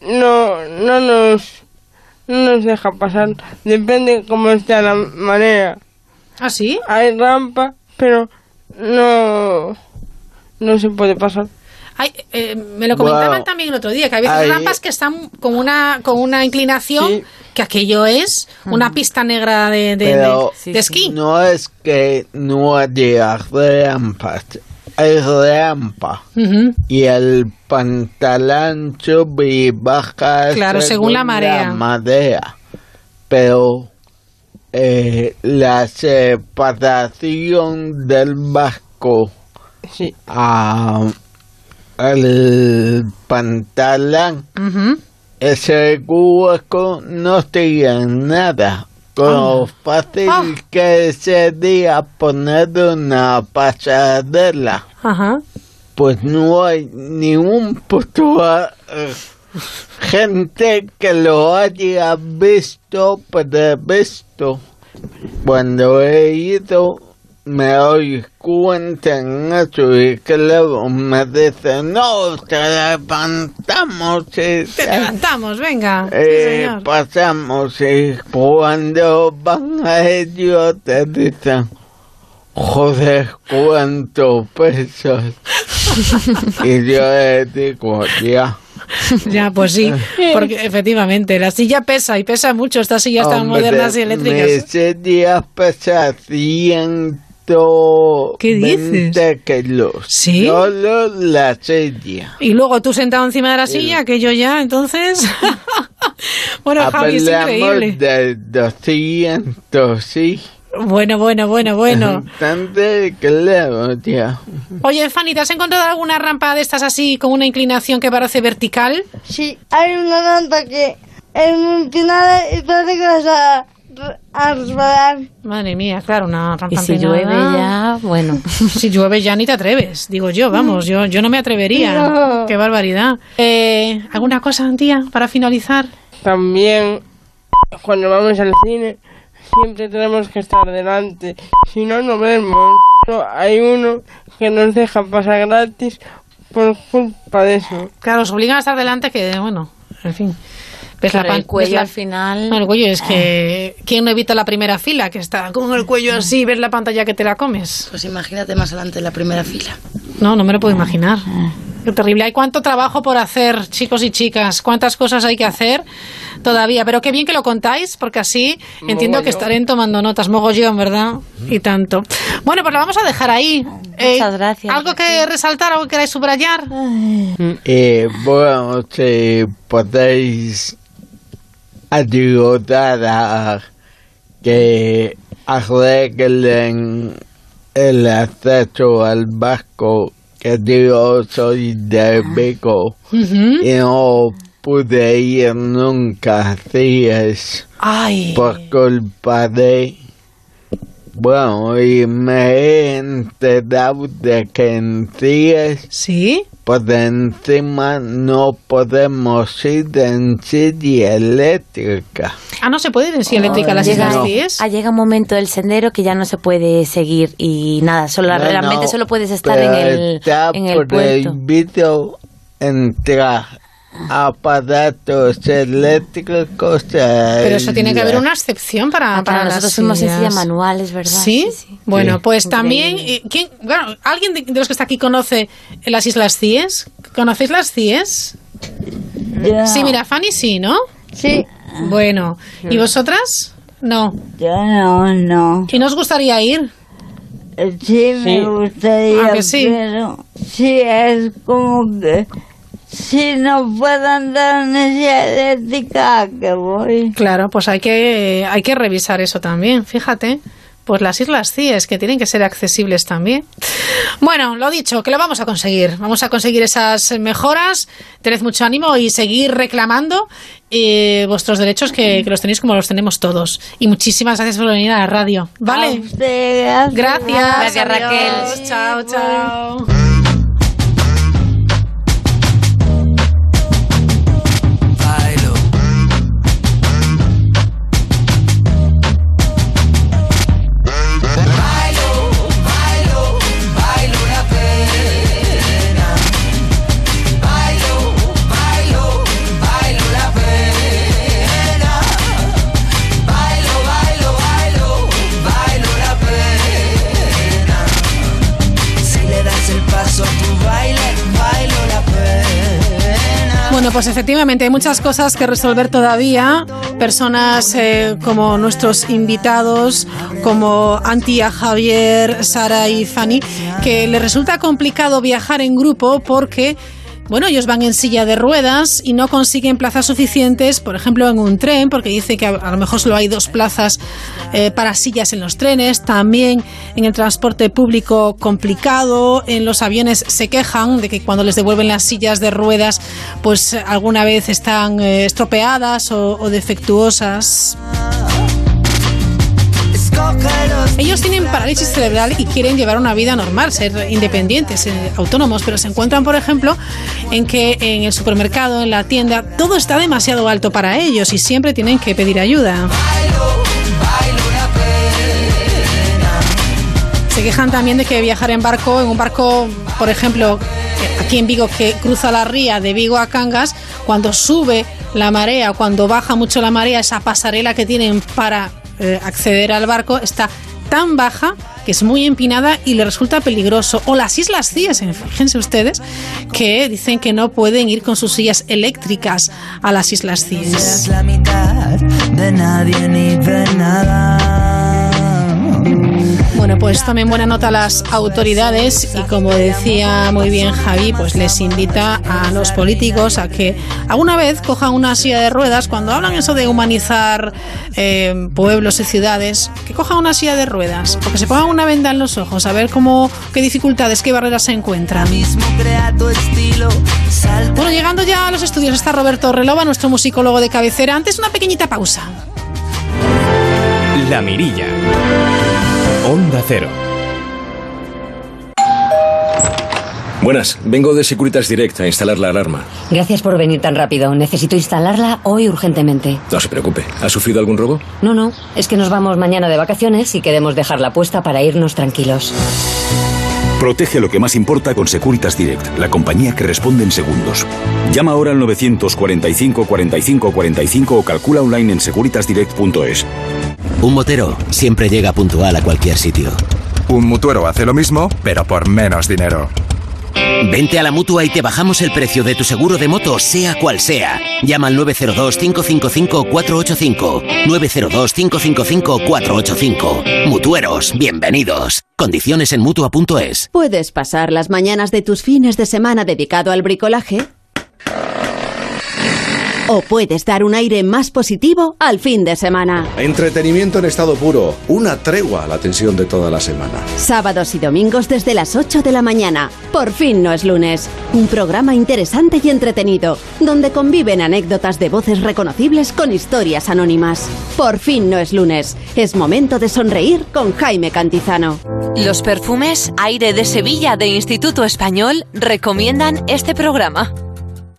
no, no nos no nos deja pasar. Depende cómo esté la marea. ¿Ah, sí? Hay rampa, pero no, no se puede pasar. Ay, eh, me lo comentaban Bueno, también el otro día, que hay veces ahí- rampas que están con una, con una inclinación, que aquello es una pista negra de, de, de- Pero de esquí. no es que no haya rampas, hay rampa. Ujú. Y el pantalón sube y baja Claro, según la marea. marea. Pero eh, la separación del barco a el pantalón Ujú. ese hueco no tiene nada. Con lo fácil Ah. que sería poner una pasarela. Ajá. Pues no hay ni un puto eh, gente que lo haya visto, pero visto. Cuando he ido me doy cuenta en eso y claro me dicen no te levantamos y Te levantamos, venga. Sí, eh, señor. pasamos y cuando van a ellos te dicen joder cuánto pesas [LAUGHS] y yo les digo ya [LAUGHS] Ya, pues sí, [LAUGHS] porque efectivamente la silla pesa y pesa mucho. Estas sillas tan modernas y eléctricas. Ese día pesa 120 ¿Qué dices? kilos. ¿Sí? Solo la silla. Y luego tú sentado encima de la silla, que yo ya, entonces. [LAUGHS] bueno, Javi, es Hablamos increíble. de 200, sí. Bueno, bueno, bueno, bueno. Bastante claro, ya. Oye, Fanny, ¿te has encontrado alguna rampa de estas así con una inclinación que parece vertical? Sí, hay una rampa que es muy inclinada y parece que vas a. Madre mía, claro, una rampa Y si empinada. llueve ya, bueno. [LAUGHS] Si llueve ya ni te atreves, digo yo, vamos, yo, yo no me atrevería. No. Qué barbaridad. Eh, ¿Alguna cosa, tía, para finalizar? También, cuando vamos al cine, siempre tenemos que estar delante. Si no, no vemos. No, hay uno que nos deja pasar gratis por culpa de eso. Claro, os obligan a estar delante que, bueno, en fin. Ves Claro, la pan- el cuello ves la- al final. No, el cuello es que... ¿Quién no evita la primera fila? Que está con el cuello así, ves la pantalla que te la comes. Pues imagínate más adelante la primera fila. No, no me lo puedo imaginar. Qué terrible. Hay cuánto trabajo por hacer, chicos y chicas. Cuántas cosas hay que hacer todavía. Pero qué bien que lo contáis, porque así entiendo que estaré tomando notas. Mogollón, ¿verdad? Y tanto. Bueno, pues lo vamos a dejar ahí. Muchas gracias. ¿Algo que resaltar, algo que queráis subrayar? Eh, bueno, si podéis ayudar a que arreglen el acceso al barco, que yo soy de Vigo y no pude ir nunca así es. Ay. por culpa de bueno y me he enterado de que en CIES ¿Sí? por encima no podemos ir en silla eléctrica Ah, no se puede ir en silla eléctrica a las llega, ah, llega un momento del sendero que ya no se puede seguir y nada, solo No, realmente no, solo puedes estar en el, está en el puerto. prohibido entrar aparatos eléctricos Pero eso tiene que haber una excepción para, Ah, para las nosotros fuimos en sillas. silla manuales, ¿verdad? ¿Sí? Bueno, Sí. pues también, eh, ¿quién, bueno, ¿alguien de, los que está aquí conoce las Islas Cíes? ¿Conocéis las Cíes? Yo Sí, no. mira, Fanny sí, ¿no? Sí. Bueno, ¿y vosotras? No. Yo no, no. ¿Y nos gustaría ir? Sí, me gustaría, ¿A que sí? pero sí es como que si no puedo andar en esa eléctrica, ¿a qué voy? Claro, pues hay que, hay que revisar eso también, fíjate. Pues las Islas Cíes, que tienen que ser accesibles también. Bueno, lo dicho, que lo vamos a conseguir. Vamos a conseguir esas mejoras. Tened mucho ánimo y seguir reclamando eh, vuestros derechos que, que los tenéis como los tenemos todos. Y muchísimas gracias por venir a la radio. ¿Vale? A usted, gracias. Gracias. Gracias, Raquel. Chao, chao. Bueno, pues efectivamente hay muchas cosas que resolver todavía. Personas eh, como nuestros invitados, como Antia, Javier, Sara y Fanny, que les resulta complicado viajar en grupo porque bueno, ellos van en silla de ruedas y no consiguen plazas suficientes, por ejemplo, en un tren, porque dice que a, lo mejor solo hay dos plazas eh, para sillas en los trenes, también en el transporte público complicado, en los aviones se quejan de que cuando les devuelven las sillas de ruedas, pues alguna vez están eh, estropeadas o defectuosas. Ellos tienen parálisis cerebral y quieren llevar una vida normal, ser independientes, eh, autónomos, pero se encuentran, por ejemplo, en que en el supermercado, en la tienda, todo está demasiado alto para ellos y siempre tienen que pedir ayuda. Se quejan también de que viajar en barco, en un barco, por ejemplo, aquí en Vigo, que cruza la ría de Vigo a Cangas, cuando sube la marea, cuando baja mucho la marea, esa pasarela que tienen para eh, acceder al barco está tan baja que es muy empinada y le resulta peligroso. O las Islas Cíes, fíjense ustedes, que dicen que no pueden ir con sus sillas eléctricas a las Islas Cíes. Bueno, pues tomen buena nota las autoridades y como decía muy bien Javi, pues les invita a los políticos a que alguna vez cojan una silla de ruedas, cuando hablan eso de humanizar eh, pueblos y ciudades, que cojan una silla de ruedas, o que se pongan una venda en los ojos, a ver cómo, qué dificultades, qué barreras se encuentran. Bueno, llegando ya a los estudios está Roberto Relova, nuestro musicólogo de cabecera. Antes una pequeñita pausa. La Mirilla. Onda Cero. Buenas, vengo de Securitas Direct a instalar la alarma. Gracias por venir tan rápido. Necesito instalarla hoy urgentemente. No se preocupe. ¿Ha sufrido algún robo? No, no. Es que nos vamos mañana de vacaciones y queremos dejarla puesta para irnos tranquilos. Protege lo que más importa con Securitas Direct, la compañía que responde en segundos. Llama ahora al 945 45 45 o calcula online en securitasdirect.es. Un motero siempre llega puntual a cualquier sitio. Un mutuero hace lo mismo, pero por menos dinero. Vente a la mutua y te bajamos el precio de tu seguro de moto, sea cual sea. Llama al 902-555-485. 902-555-485. Mutueros, bienvenidos. Condiciones en mutua.es. Puedes pasar las mañanas de tus fines de semana dedicado al bricolaje o puedes dar un aire más positivo al fin de semana. Entretenimiento en estado puro, una tregua a la tensión de toda la semana. Sábados y domingos desde las 8 de la mañana. Por fin no es lunes. Un programa interesante y entretenido, donde conviven anécdotas de voces reconocibles con historias anónimas. Por fin no es lunes. Es momento de sonreír con Jaime Cantizano. Los perfumes Aire de Sevilla de Instituto Español recomiendan este programa.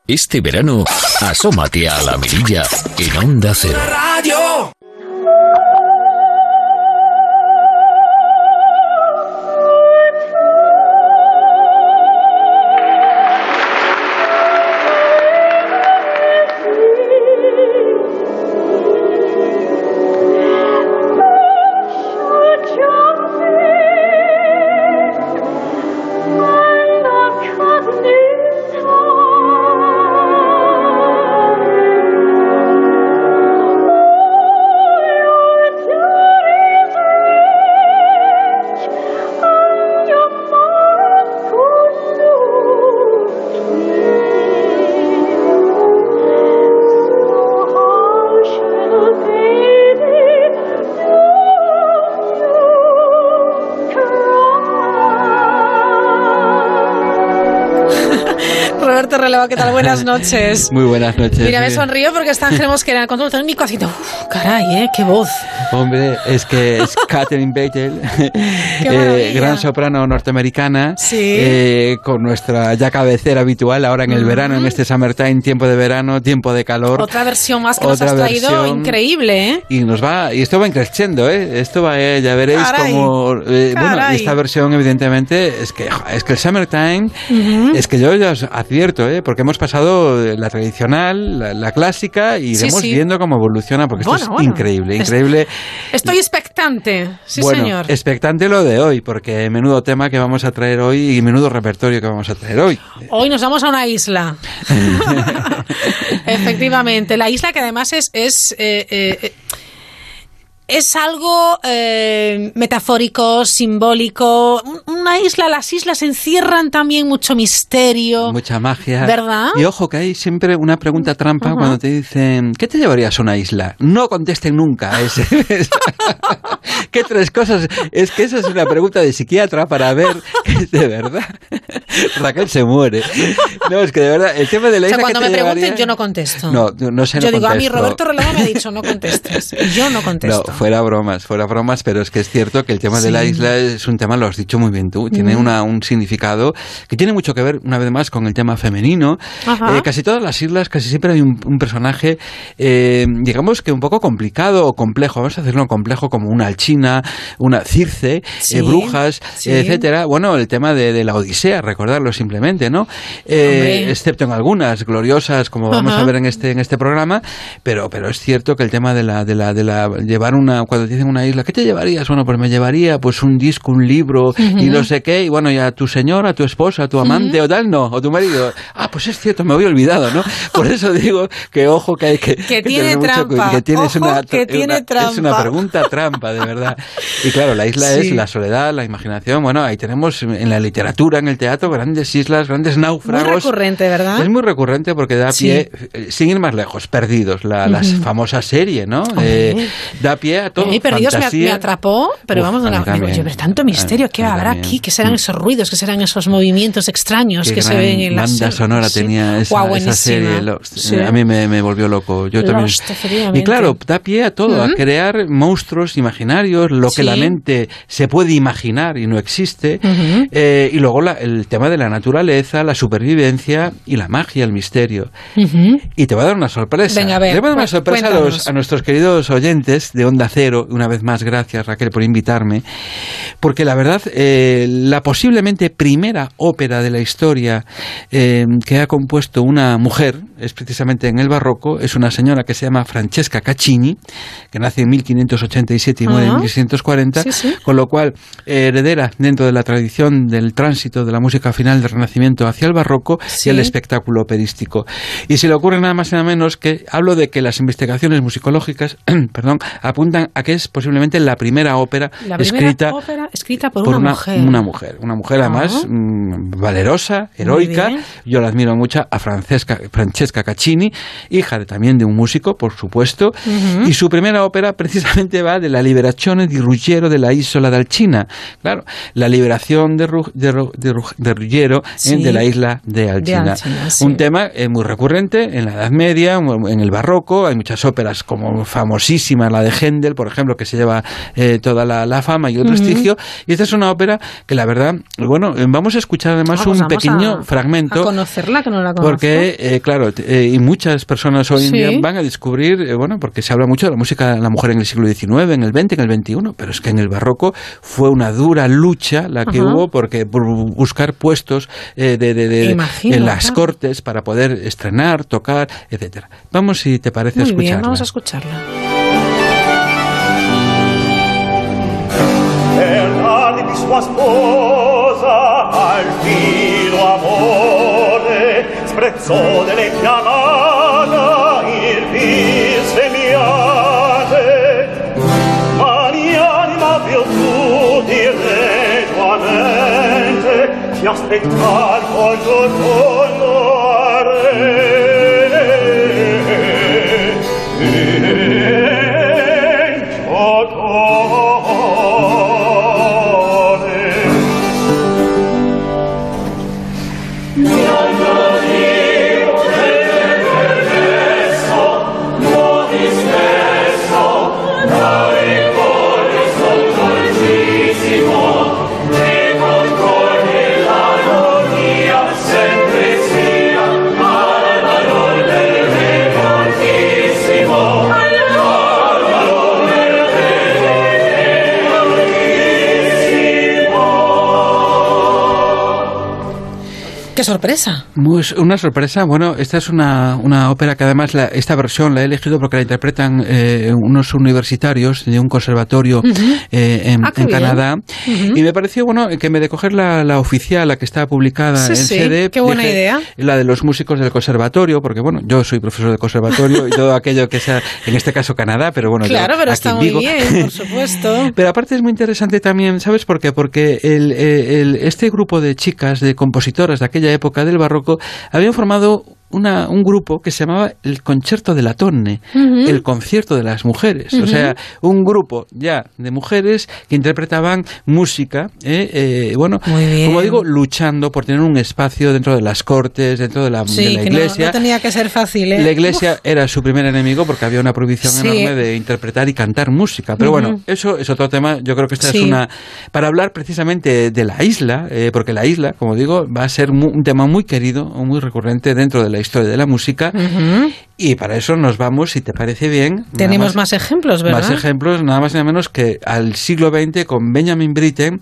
Este verano, asómate a la mirilla en Onda Cero. Radio. ¿Qué tal? Buenas [LAUGHS] noches. Muy buenas noches. Mira, me sonrío porque está Ángel [LAUGHS] Mosquera en el control técnico haciendo, caray, ¿eh? Qué voz. Hombre, es que es [LAUGHS] Catherine Beitel, eh, gran soprano norteamericana, eh, con nuestra ya cabecera habitual ahora en el verano, en este summertime, tiempo de verano, tiempo de calor. Otra versión más que nos has traído, increíble, ¿eh? Y nos va, y esto va creciendo, ¿eh? Esto va, eh, ya veréis como, eh, bueno, esta versión evidentemente es que es que el summertime, es que yo ya os advierto, ¿eh? Porque hemos pasado la tradicional, la, clásica y iremos viendo cómo evoluciona, porque esto es increíble, increíble Estoy expectante, sí bueno, señor. Expectante lo de hoy, porque menudo tema que vamos a traer hoy y menudo repertorio que vamos a traer hoy. Hoy nos vamos a una isla. [LAUGHS] [LAUGHS] Efectivamente, la isla que además es... es eh, eh, es algo eh, metafórico, simbólico. Una isla, las islas encierran también mucho misterio. Mucha magia. ¿Verdad? Y ojo que hay siempre una pregunta trampa cuando te dicen, ¿qué te llevarías a una isla? No contesten nunca a ese. [LAUGHS] ¿Qué tres cosas? Es que esa es una pregunta de psiquiatra para ver que de verdad. Raquel se muere. No, es que de verdad, el tema de la isla. O sea, cuando ¿qué me te pregunten, yo no contesto. No, no sé, Yo no digo, a mí. Roberto Relova me ha dicho, no contestes. Yo no contesto. No, fuera bromas, fuera bromas, pero es que es cierto que el tema de la isla es un tema, lo has dicho muy bien tú, tiene Mm. una, un significado que tiene mucho que ver, una vez más, con el tema femenino. Eh, casi todas las islas, casi siempre hay un, un personaje, eh, digamos que un poco complicado o complejo, vamos a decirlo complejo, como una alchina, una circe, Sí, eh, brujas, sí. etcétera. Bueno, el tema de, de la Odisea, recordarlo simplemente, ¿no? Eh, excepto en algunas gloriosas, como vamos Ajá. a ver en este, en este programa, pero, pero es cierto que el tema de la, de la, de la, llevar una, cuando te dicen una isla, ¿qué te llevarías? Bueno, pues me llevaría pues un disco, un libro y no sé qué, y bueno, ya tu señora, tu esposa, tu amante o tal, no, o tu marido. Ah, pues es cierto, me había olvidado, ¿no? Por eso digo que ojo que hay que, Que que tiene tener mucho trampa. cuidado, que tienes Ojo una, que tiene una- Es una trampa. pregunta trampa, de verdad. Y claro, la isla Sí. es la soledad, la imaginación, bueno, ahí tenemos en la literatura, en el teatro, grandes islas, grandes Muy náufragos. recurrente, ¿verdad? Es muy recurrente porque da pie, eh, sin ir más lejos, Perdidos, la, la Ujú. famosa serie, ¿no? Eh, da pie a todo. Perdidos me, me atrapó, pero Uf, vamos, a mí digo, pero tanto misterio, ¿qué habrá también. aquí? ¿Qué serán esos ruidos? ¿Qué serán esos movimientos extraños Qué que se ven en la banda sonora Sí. tenía esa, serie. Sí. A mí me, me volvió loco. Yo también. Lost. Y claro, da pie a todo, a crear monstruos imaginarios, lo que la mente se puede imaginar y no existe. Eh, y luego la- el tema de la naturaleza, la supervivencia y la magia, el misterio. Y te va a dar una sorpresa. Venga, a ver, Le voy a dar una sorpresa a, los- a nuestros queridos oyentes de Onda Cero. Una vez más, gracias Raquel por invitarme. Porque la verdad, eh, la posiblemente primera ópera de la historia eh, que ha compuesto una mujer, es precisamente en el barroco, es una señora que se llama Francesca Caccini, que nace en 1587 y muere en Ah. 1640, Sí, sí. con lo cual eh, heredera dentro de la tradición del tránsito de la música final del Renacimiento hacia el barroco Sí. y el espectáculo operístico. Y se le ocurre nada más y nada menos que hablo de que las investigaciones musicológicas [CLEARS THROAT] perdón, apuntan a que es posiblemente la primera ópera La primera escrita ópera escrita por, por una, una, mujer. una mujer. Una mujer, además, Ah. mm, valerosa, heroica. Yo la admiro mucho a Francesca, Francesca Caccini, hija de, también de un músico, por supuesto. Y su primera ópera precisamente va de la liberazione di Ruggiero de la isla de Alcina. Claro, la liberación de, Ru- de, Ru- de Ru- de Ruggiero eh, Sí. de la isla de Alcina. Alcina, sí. Un tema eh, muy recurrente en la Edad Media, en el Barroco. Hay muchas óperas como famosísima, la de Händel, por ejemplo, que se lleva eh, toda la, la fama y el Ujú. prestigio. Y esta es una ópera que la verdad, bueno, eh, vamos a escuchar además Vamos, un vamos pequeño a- fragmento. A conocerla, que no la conozco. Porque, eh, claro, eh, y muchas personas hoy en Sí. día van a descubrir, bueno, porque se habla mucho de la música de la mujer en el siglo XIX, en el XX, en el XXI, pero es que en el barroco fue una dura lucha la que Ajá. hubo porque por buscar puestos eh, de, de- de- Imagino, en las claro. cortes para poder estrenar, tocar, etcétera. Vamos, si te parece, a escucharla. bien, vamos a escucharla. sua sposa al filo amore sprezzò delle chiamata il vil semiate ma l'anima virtù di regoamente si aspettar col dolore ¡Qué sorpresa! una sorpresa. Bueno, esta es una, una ópera que además esta versión la he elegido porque la interpretan eh, unos universitarios de un conservatorio eh, en, ah, Canadá. Y me pareció, bueno, que me de coger la, la oficial, la que está publicada en CD. Qué buena idea. La de los músicos del conservatorio, porque bueno, yo soy profesor de conservatorio y todo aquello que sea, en este caso Canadá, pero bueno, claro, pero está muy bien, por supuesto. [LAUGHS] pero aparte es muy interesante también, ¿sabes por qué? Porque el, el, este grupo de chicas, de compositoras de aquella época del barroco, habían formado una, un grupo que se llamaba el Concerto de la Tonne, el concierto de las mujeres. O sea, un grupo ya de mujeres que interpretaban música, eh, eh, bueno, como digo, luchando por tener un espacio dentro de las cortes, dentro de la, iglesia. No, tenía que ser fácil. ¿eh? La iglesia era su primer enemigo porque había una prohibición enorme de interpretar y cantar música. Pero bueno, eso es otro tema. Yo creo que esta es una. Para hablar precisamente de la isla, porque la isla, como digo, va a ser un tema muy querido, muy recurrente dentro de la historia de la música. Y para eso nos vamos, si te parece bien. Tenemos más, ejemplos, ¿verdad? Más ejemplos, nada más y nada menos que al siglo XX con Benjamin Britten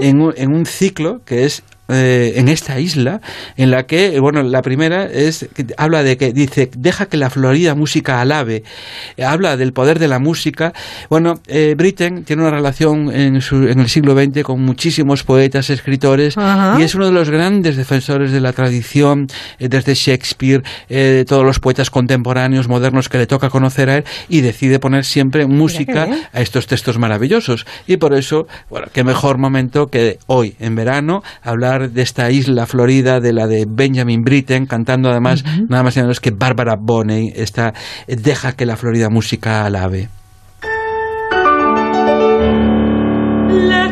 en, en un ciclo que es eh, en esta isla, en la que, bueno, la primera es, habla de que dice, deja que la florida música alabe, habla del poder de la música. Bueno, eh, Britten tiene una relación en, en, el siglo XX con muchísimos poetas, escritores, y es uno de los grandes defensores de la tradición, eh, desde Shakespeare, todos los poetas contemporáneos, modernos que le toca conocer a él, y decide poner siempre música a estos textos maravillosos. Y por eso, bueno, qué mejor momento que hoy, en verano, hablar de esta isla florida, de la de Benjamin Britten, cantando además nada más y nada menos que Barbara Bonney, esta Deja que la florida música alabe. isla,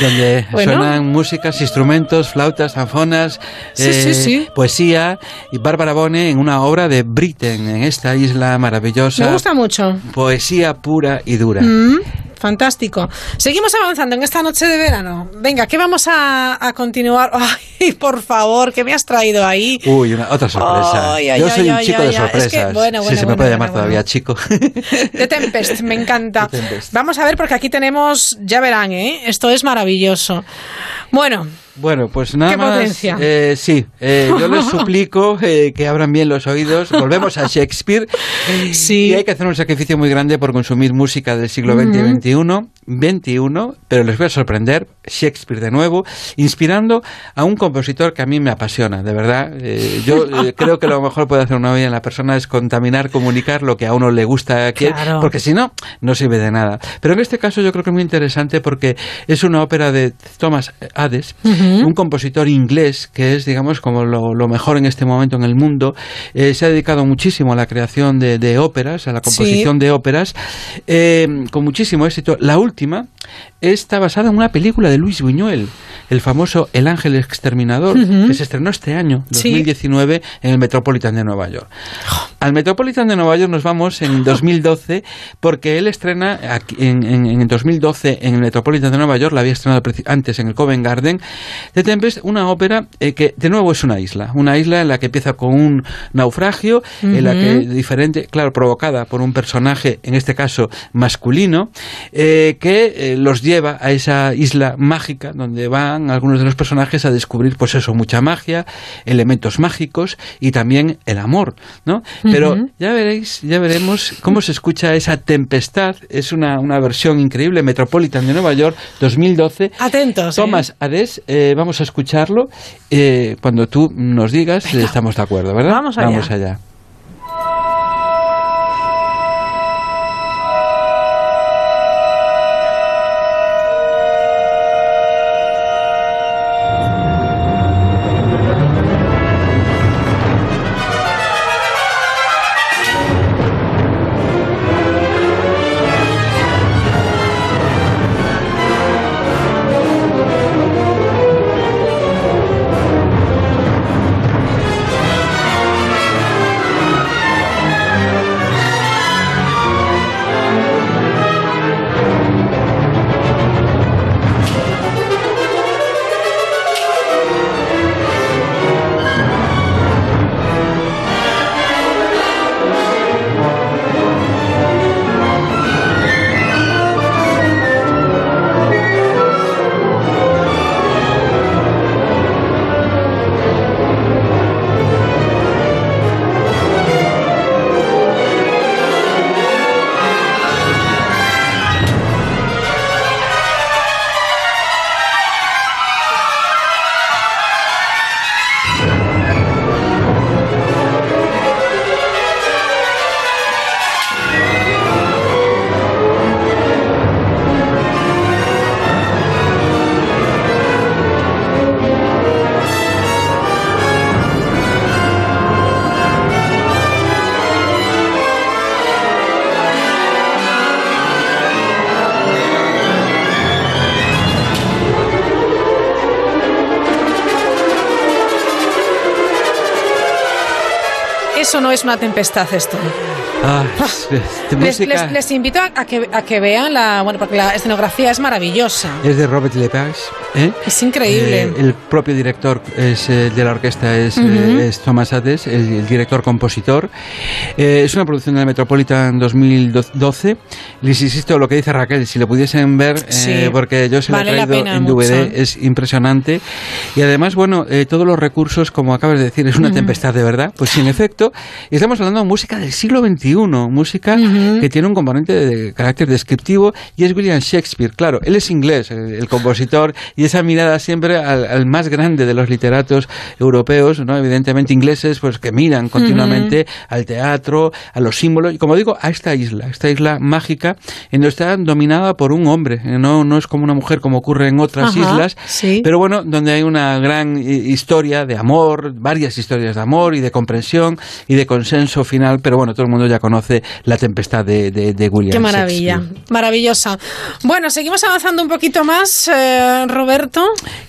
Donde suenan músicas, instrumentos, flautas, zanfonas, eh, poesía y Bárbara Bone en una obra de Britten, en esta isla maravillosa. Me gusta mucho. Poesía pura y dura. Mm. Fantástico. Seguimos avanzando en esta noche de verano. Venga, ¿qué vamos a, continuar? [LAUGHS] Ay, por favor, ¿qué me has traído ahí? Uy, una, otra sorpresa. Yo soy un chico de sorpresas. bueno, bueno, si se me puede llamar todavía chico. [LAUGHS] De Tempest, me encanta. [LAUGHS] Vamos a ver, porque aquí tenemos, ya verán, ¿eh? Esto es maravilloso. Bueno. Bueno, pues nada más. Eh, sí, eh, yo les [LAUGHS] suplico eh, que abran bien los oídos. Volvemos a Shakespeare. Sí. Y hay que hacer un sacrificio muy grande por consumir música del siglo XX y XXI. 21, pero les voy a sorprender. Shakespeare de nuevo, inspirando a un compositor que a mí me apasiona, de verdad. yo [LAUGHS] creo que lo mejor puede hacer una vida en la persona es contaminar, comunicar lo que a uno le gusta, porque si no, no sirve de nada. Pero en este caso yo creo que es muy interesante porque es una ópera de Thomas Hades un compositor inglés que es, digamos, como lo, mejor en este momento en el mundo. Eh, se ha dedicado muchísimo a la creación de, óperas, a la composición de óperas, eh, con muchísimo éxito. La última última. Está basada en una película de Luis Buñuel, el famoso El Ángel Exterminador, que se estrenó este año, 2019, en el Metropolitan de Nueva York. Al Metropolitan de Nueva York nos vamos en [LAUGHS] 2012 porque él estrena en, en, 2012 en el Metropolitan de Nueva York, la había estrenado antes en el Covent Garden, de Tempest, una ópera eh, que de nuevo es una isla, una isla en la que empieza con un naufragio, en la que diferente, claro, provocada por un personaje, en este caso masculino, eh, que que los lleva a esa isla mágica donde van algunos de los personajes a descubrir, pues eso, mucha magia, elementos mágicos y también el amor, ¿no? Pero ya veréis, ya veremos cómo se escucha esa tempestad. Es una, una versión increíble, Metropolitan de Nueva York, 2012. Atentos. ¿eh? Tomás Ades, eh, vamos a escucharlo. Eh, cuando tú nos digas, estamos de acuerdo, ¿verdad? Vamos allá. Vamos allá. Eso no es una tempestad esto. Ah, les, les, les, invito a que, a que vean la. Bueno, porque la escenografía es maravillosa. Es de Robert Lepage. ¿Eh? Es increíble. Eh, el propio director es, eh, de la orquesta es, uh -huh. es Thomas Hades, el, el director-compositor. es una producción de la Metropolitan 2012. Les insisto lo que dice Raquel, si lo pudiesen ver, sí. porque yo se lo he traído en DVD, mucho. es impresionante. Y además, bueno, todos los recursos, como acabas de decir, es una uh -huh. tempestad de verdad. Pues sin efecto, estamos hablando de música del siglo XXI música uh -huh. que tiene un componente de carácter descriptivo y es William Shakespeare. Claro, él es inglés, el, el compositor, y esa mirada siempre al, al, más grande de los literatos europeos, ¿no? evidentemente ingleses, pues que miran continuamente uh -huh. al teatro, a los símbolos, y como digo, a esta isla, esta isla mágica, en donde está dominada por un hombre, no, no es como una mujer como ocurre en otras Ajá, islas, sí. pero bueno, donde hay una gran historia de amor, varias historias de amor y de comprensión y de consenso final, pero bueno, todo el mundo ya conoce La Tempestad de, de, de William Qué maravilla, maravillosa. Bueno, seguimos avanzando un poquito más, eh, Roberto.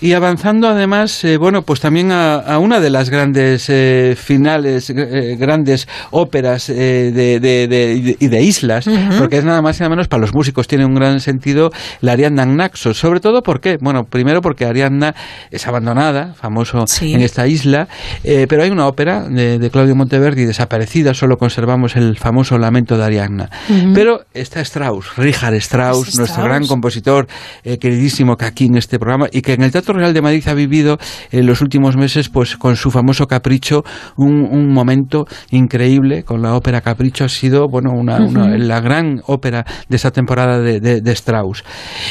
Y avanzando además, eh, bueno, pues también a, a, una de las grandes eh, finales, eh, grandes óperas de, de, y de islas, uh -huh. porque es nada más y nada menos para los músicos, tiene un gran sentido la Ariadna Naxos. Sobre todo, ¿por qué? Bueno, primero porque Ariadna es abandonada, famoso sí. en esta isla, pero hay una ópera de, de Claudio Monteverdi desaparecida, solo conservamos el famoso Lamento de Ariadna. Uh -huh. Pero está Strauss, Richard Strauss, nuestro Strauss? gran compositor, queridísimo que aquí en este programa y que en el Teatro Real de Madrid ha vivido en los últimos meses pues con su famoso Capricho un, un momento increíble con la ópera Capricho. Ha sido bueno una, una la gran ópera de esta temporada de, de, de, Strauss.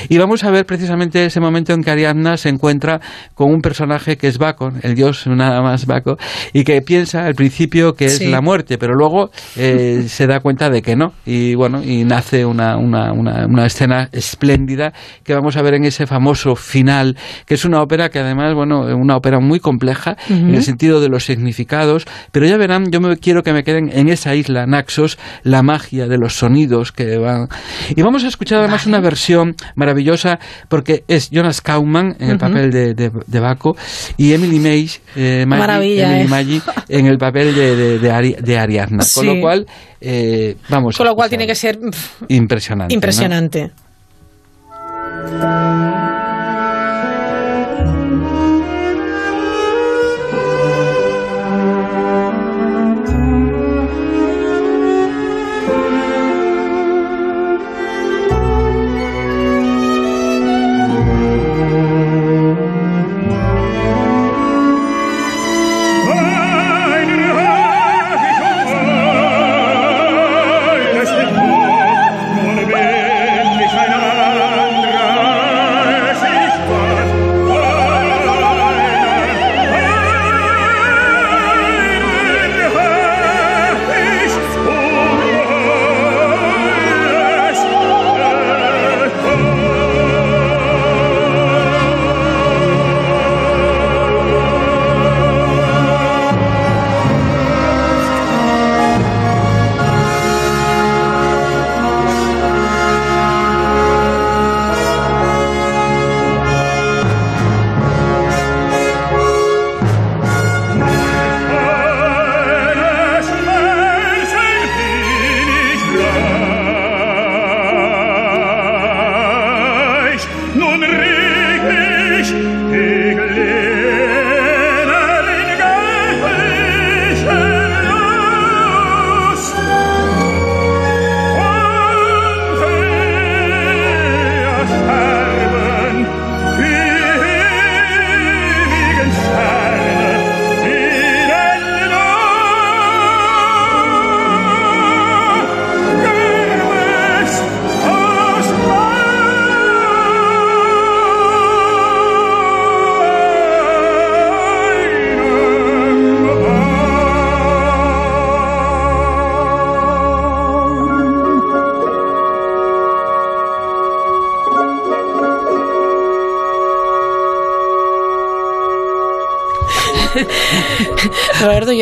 Y vamos a ver precisamente ese momento en que Ariadna se encuentra con un personaje que es Baco, el dios nada más Baco y que piensa al principio que es sí. la muerte pero luego eh, [LAUGHS] se da cuenta de que no. Y bueno y nace una, una, una, una escena espléndida que vamos a ver en ese famoso final que es una ópera que además bueno una ópera muy compleja uh -huh. en el sentido de los significados pero ya verán yo me quiero que me queden en esa isla Naxos la magia de los sonidos que van y vamos a escuchar además una versión maravillosa porque es Jonas Kauman en el uh -huh. papel de, de, de, Baco y Emily May eh, Maggie, Emily eh. Maggi en el papel de, de, Ari, Ariadna sí. con lo cual eh, vamos con lo cual tiene que ser impresionante impresionante ¿no?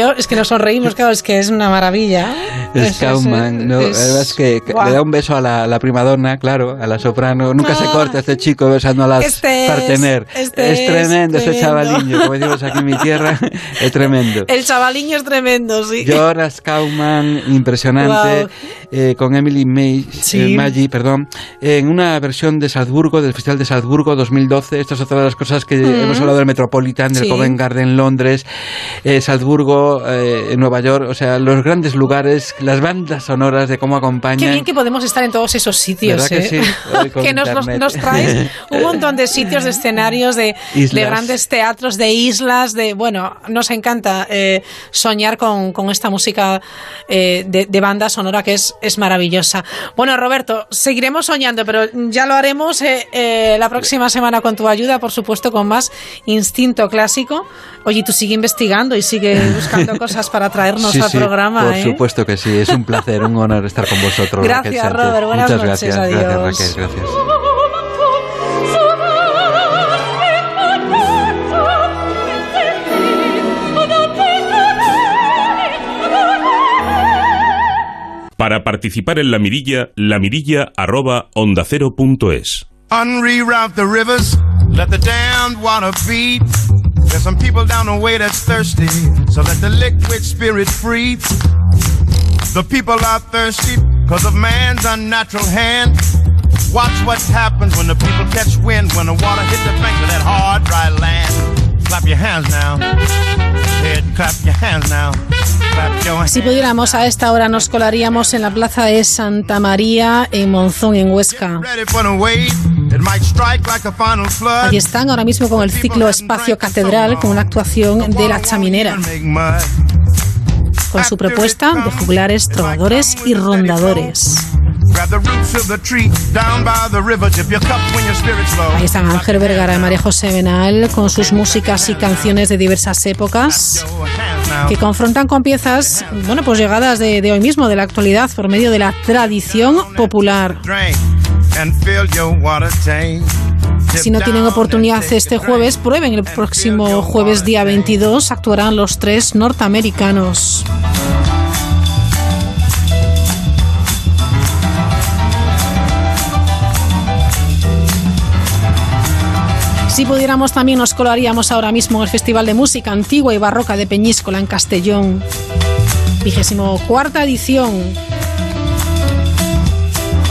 Yo es que nos sonreímos, claro, es que es una maravilla. Scoutman, no, es, que le da un beso a la, la primadonna, claro, a la soprano. Nunca se corta este chico besando a las este partener. Es, este es, tremendo este chavaliño, como decimos aquí en mi tierra, [LAUGHS] es tremendo. El chavaliño es tremendo, sí. Jonas Kaufman, impresionante, eh, con Emily May, eh, Maggi, perdón, en una versión de Salzburgo, del Festival de Salzburgo 2012. Estas son todas las cosas que mm. hemos hablado del Metropolitan, del Covent Garden, Londres, eh, Salzburgo, eh, Nueva York, o sea, los grandes lugares, las bandas sonoras de cómo acompañan. Qué bien que podemos estar en todos esos sitios. Que, sí? [LAUGHS] que nos, nos, traes [LAUGHS] un montón de sitios, de escenarios, de, de, grandes teatros, de islas, de bueno, nos encanta eh, soñar con, con, esta música eh, de, de, banda sonora que es, es maravillosa. Bueno, Roberto, seguiremos soñando, pero ya lo haremos eh, la próxima semana con tu ayuda, por supuesto, con más instinto clásico. Oye, tú sigue investigando y sigue [LAUGHS] buscando cosas para traernos al programa. Por supuesto que sí, es un placer, un honor estar con vosotros. Gracias, Robert. Buenas Muchas noches. Gracias, adiós. gracias, Raquel. Gracias. Para participar en la mirilla, la mirilla arroba onda cero punto es. Unreroute the rivers, let the damned water beat. There's some people down the way that's thirsty, so let the liquid spirit free. The people are thirsty because of man's unnatural hand. Watch what happens when the people catch wind, when the water hits the banks of that hard, dry land. Clap your hands now. Head, clap your hands now. Si pudiéramos a esta hora nos colaríamos en la plaza de Santa María en Monzón, en Huesca. Allí están ahora mismo con el ciclo Espacio Catedral con una actuación de la chaminera. Con su propuesta de juglares, trovadores y rondadores. Ahí están Ángel Vergara y María José Benal con sus músicas y canciones de diversas épocas que confrontan con piezas, bueno, pues llegadas de, de hoy mismo, de la actualidad, por medio de la tradición popular. Si no tienen oportunidad este jueves, prueben el próximo jueves día 22, actuarán los tres norteamericanos. Si pudiéramos también nos colaríamos ahora mismo el Festival de Música Antigua y Barroca de Peñíscola en Castellón. Vigésimo cuarta edición.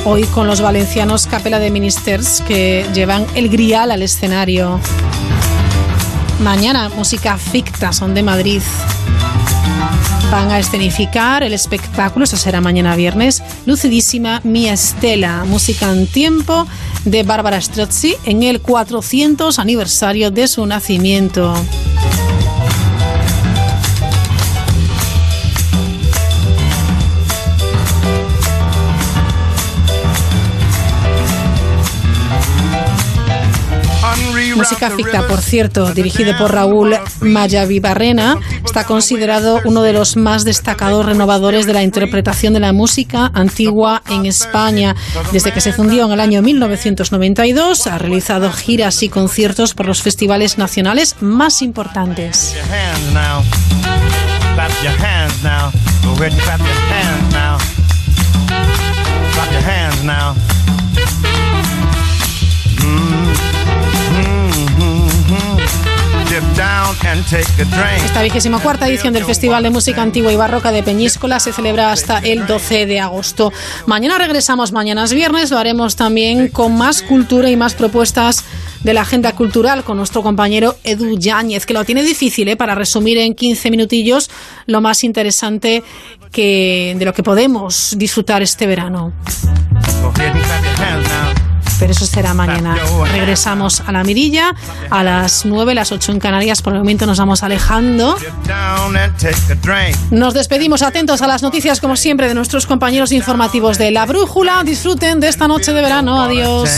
Hoy con los valencianos Capela de Ministers que llevan el grial al escenario. Mañana música ficta son de Madrid. Van a escenificar el espectáculo, eso será mañana viernes, lucidísima Mi Estela, música en tiempo de Bárbara Strozzi en el 400 aniversario de su nacimiento. Música ficta, por cierto, dirigido por Raúl Mayavibarrena, está considerado uno de los más destacados renovadores de la interpretación de la música antigua en España. Desde que se fundió en el año 1992, ha realizado giras y conciertos por los festivales nacionales más importantes. Esta vigésima cuarta edición del Festival de Música Antigua y Barroca de Peñíscola se celebra hasta el 12 de agosto. Mañana regresamos, mañana es viernes, lo haremos también con más cultura y más propuestas de la agenda cultural con nuestro compañero Edu Yáñez, que lo tiene difícil ¿eh? para resumir en 15 minutillos lo más interesante que, de lo que podemos disfrutar este verano pero eso será mañana. Regresamos a la mirilla a las 9, las 8 en Canarias. Por el momento nos vamos alejando. Nos despedimos atentos a las noticias, como siempre, de nuestros compañeros informativos de La Brújula. Disfruten de esta noche de verano. Adiós.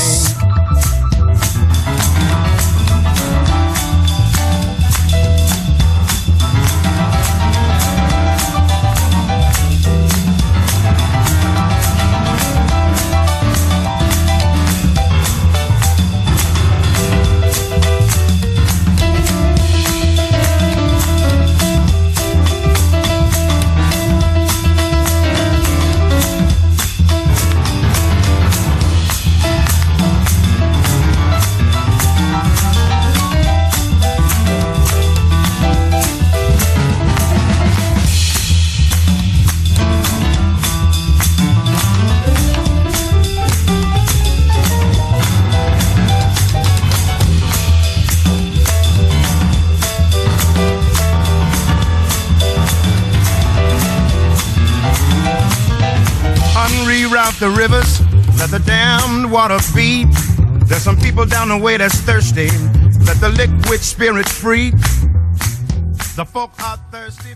Water beat. There's some people down the way that's thirsty, let the liquid spirit free. The folk are thirsty.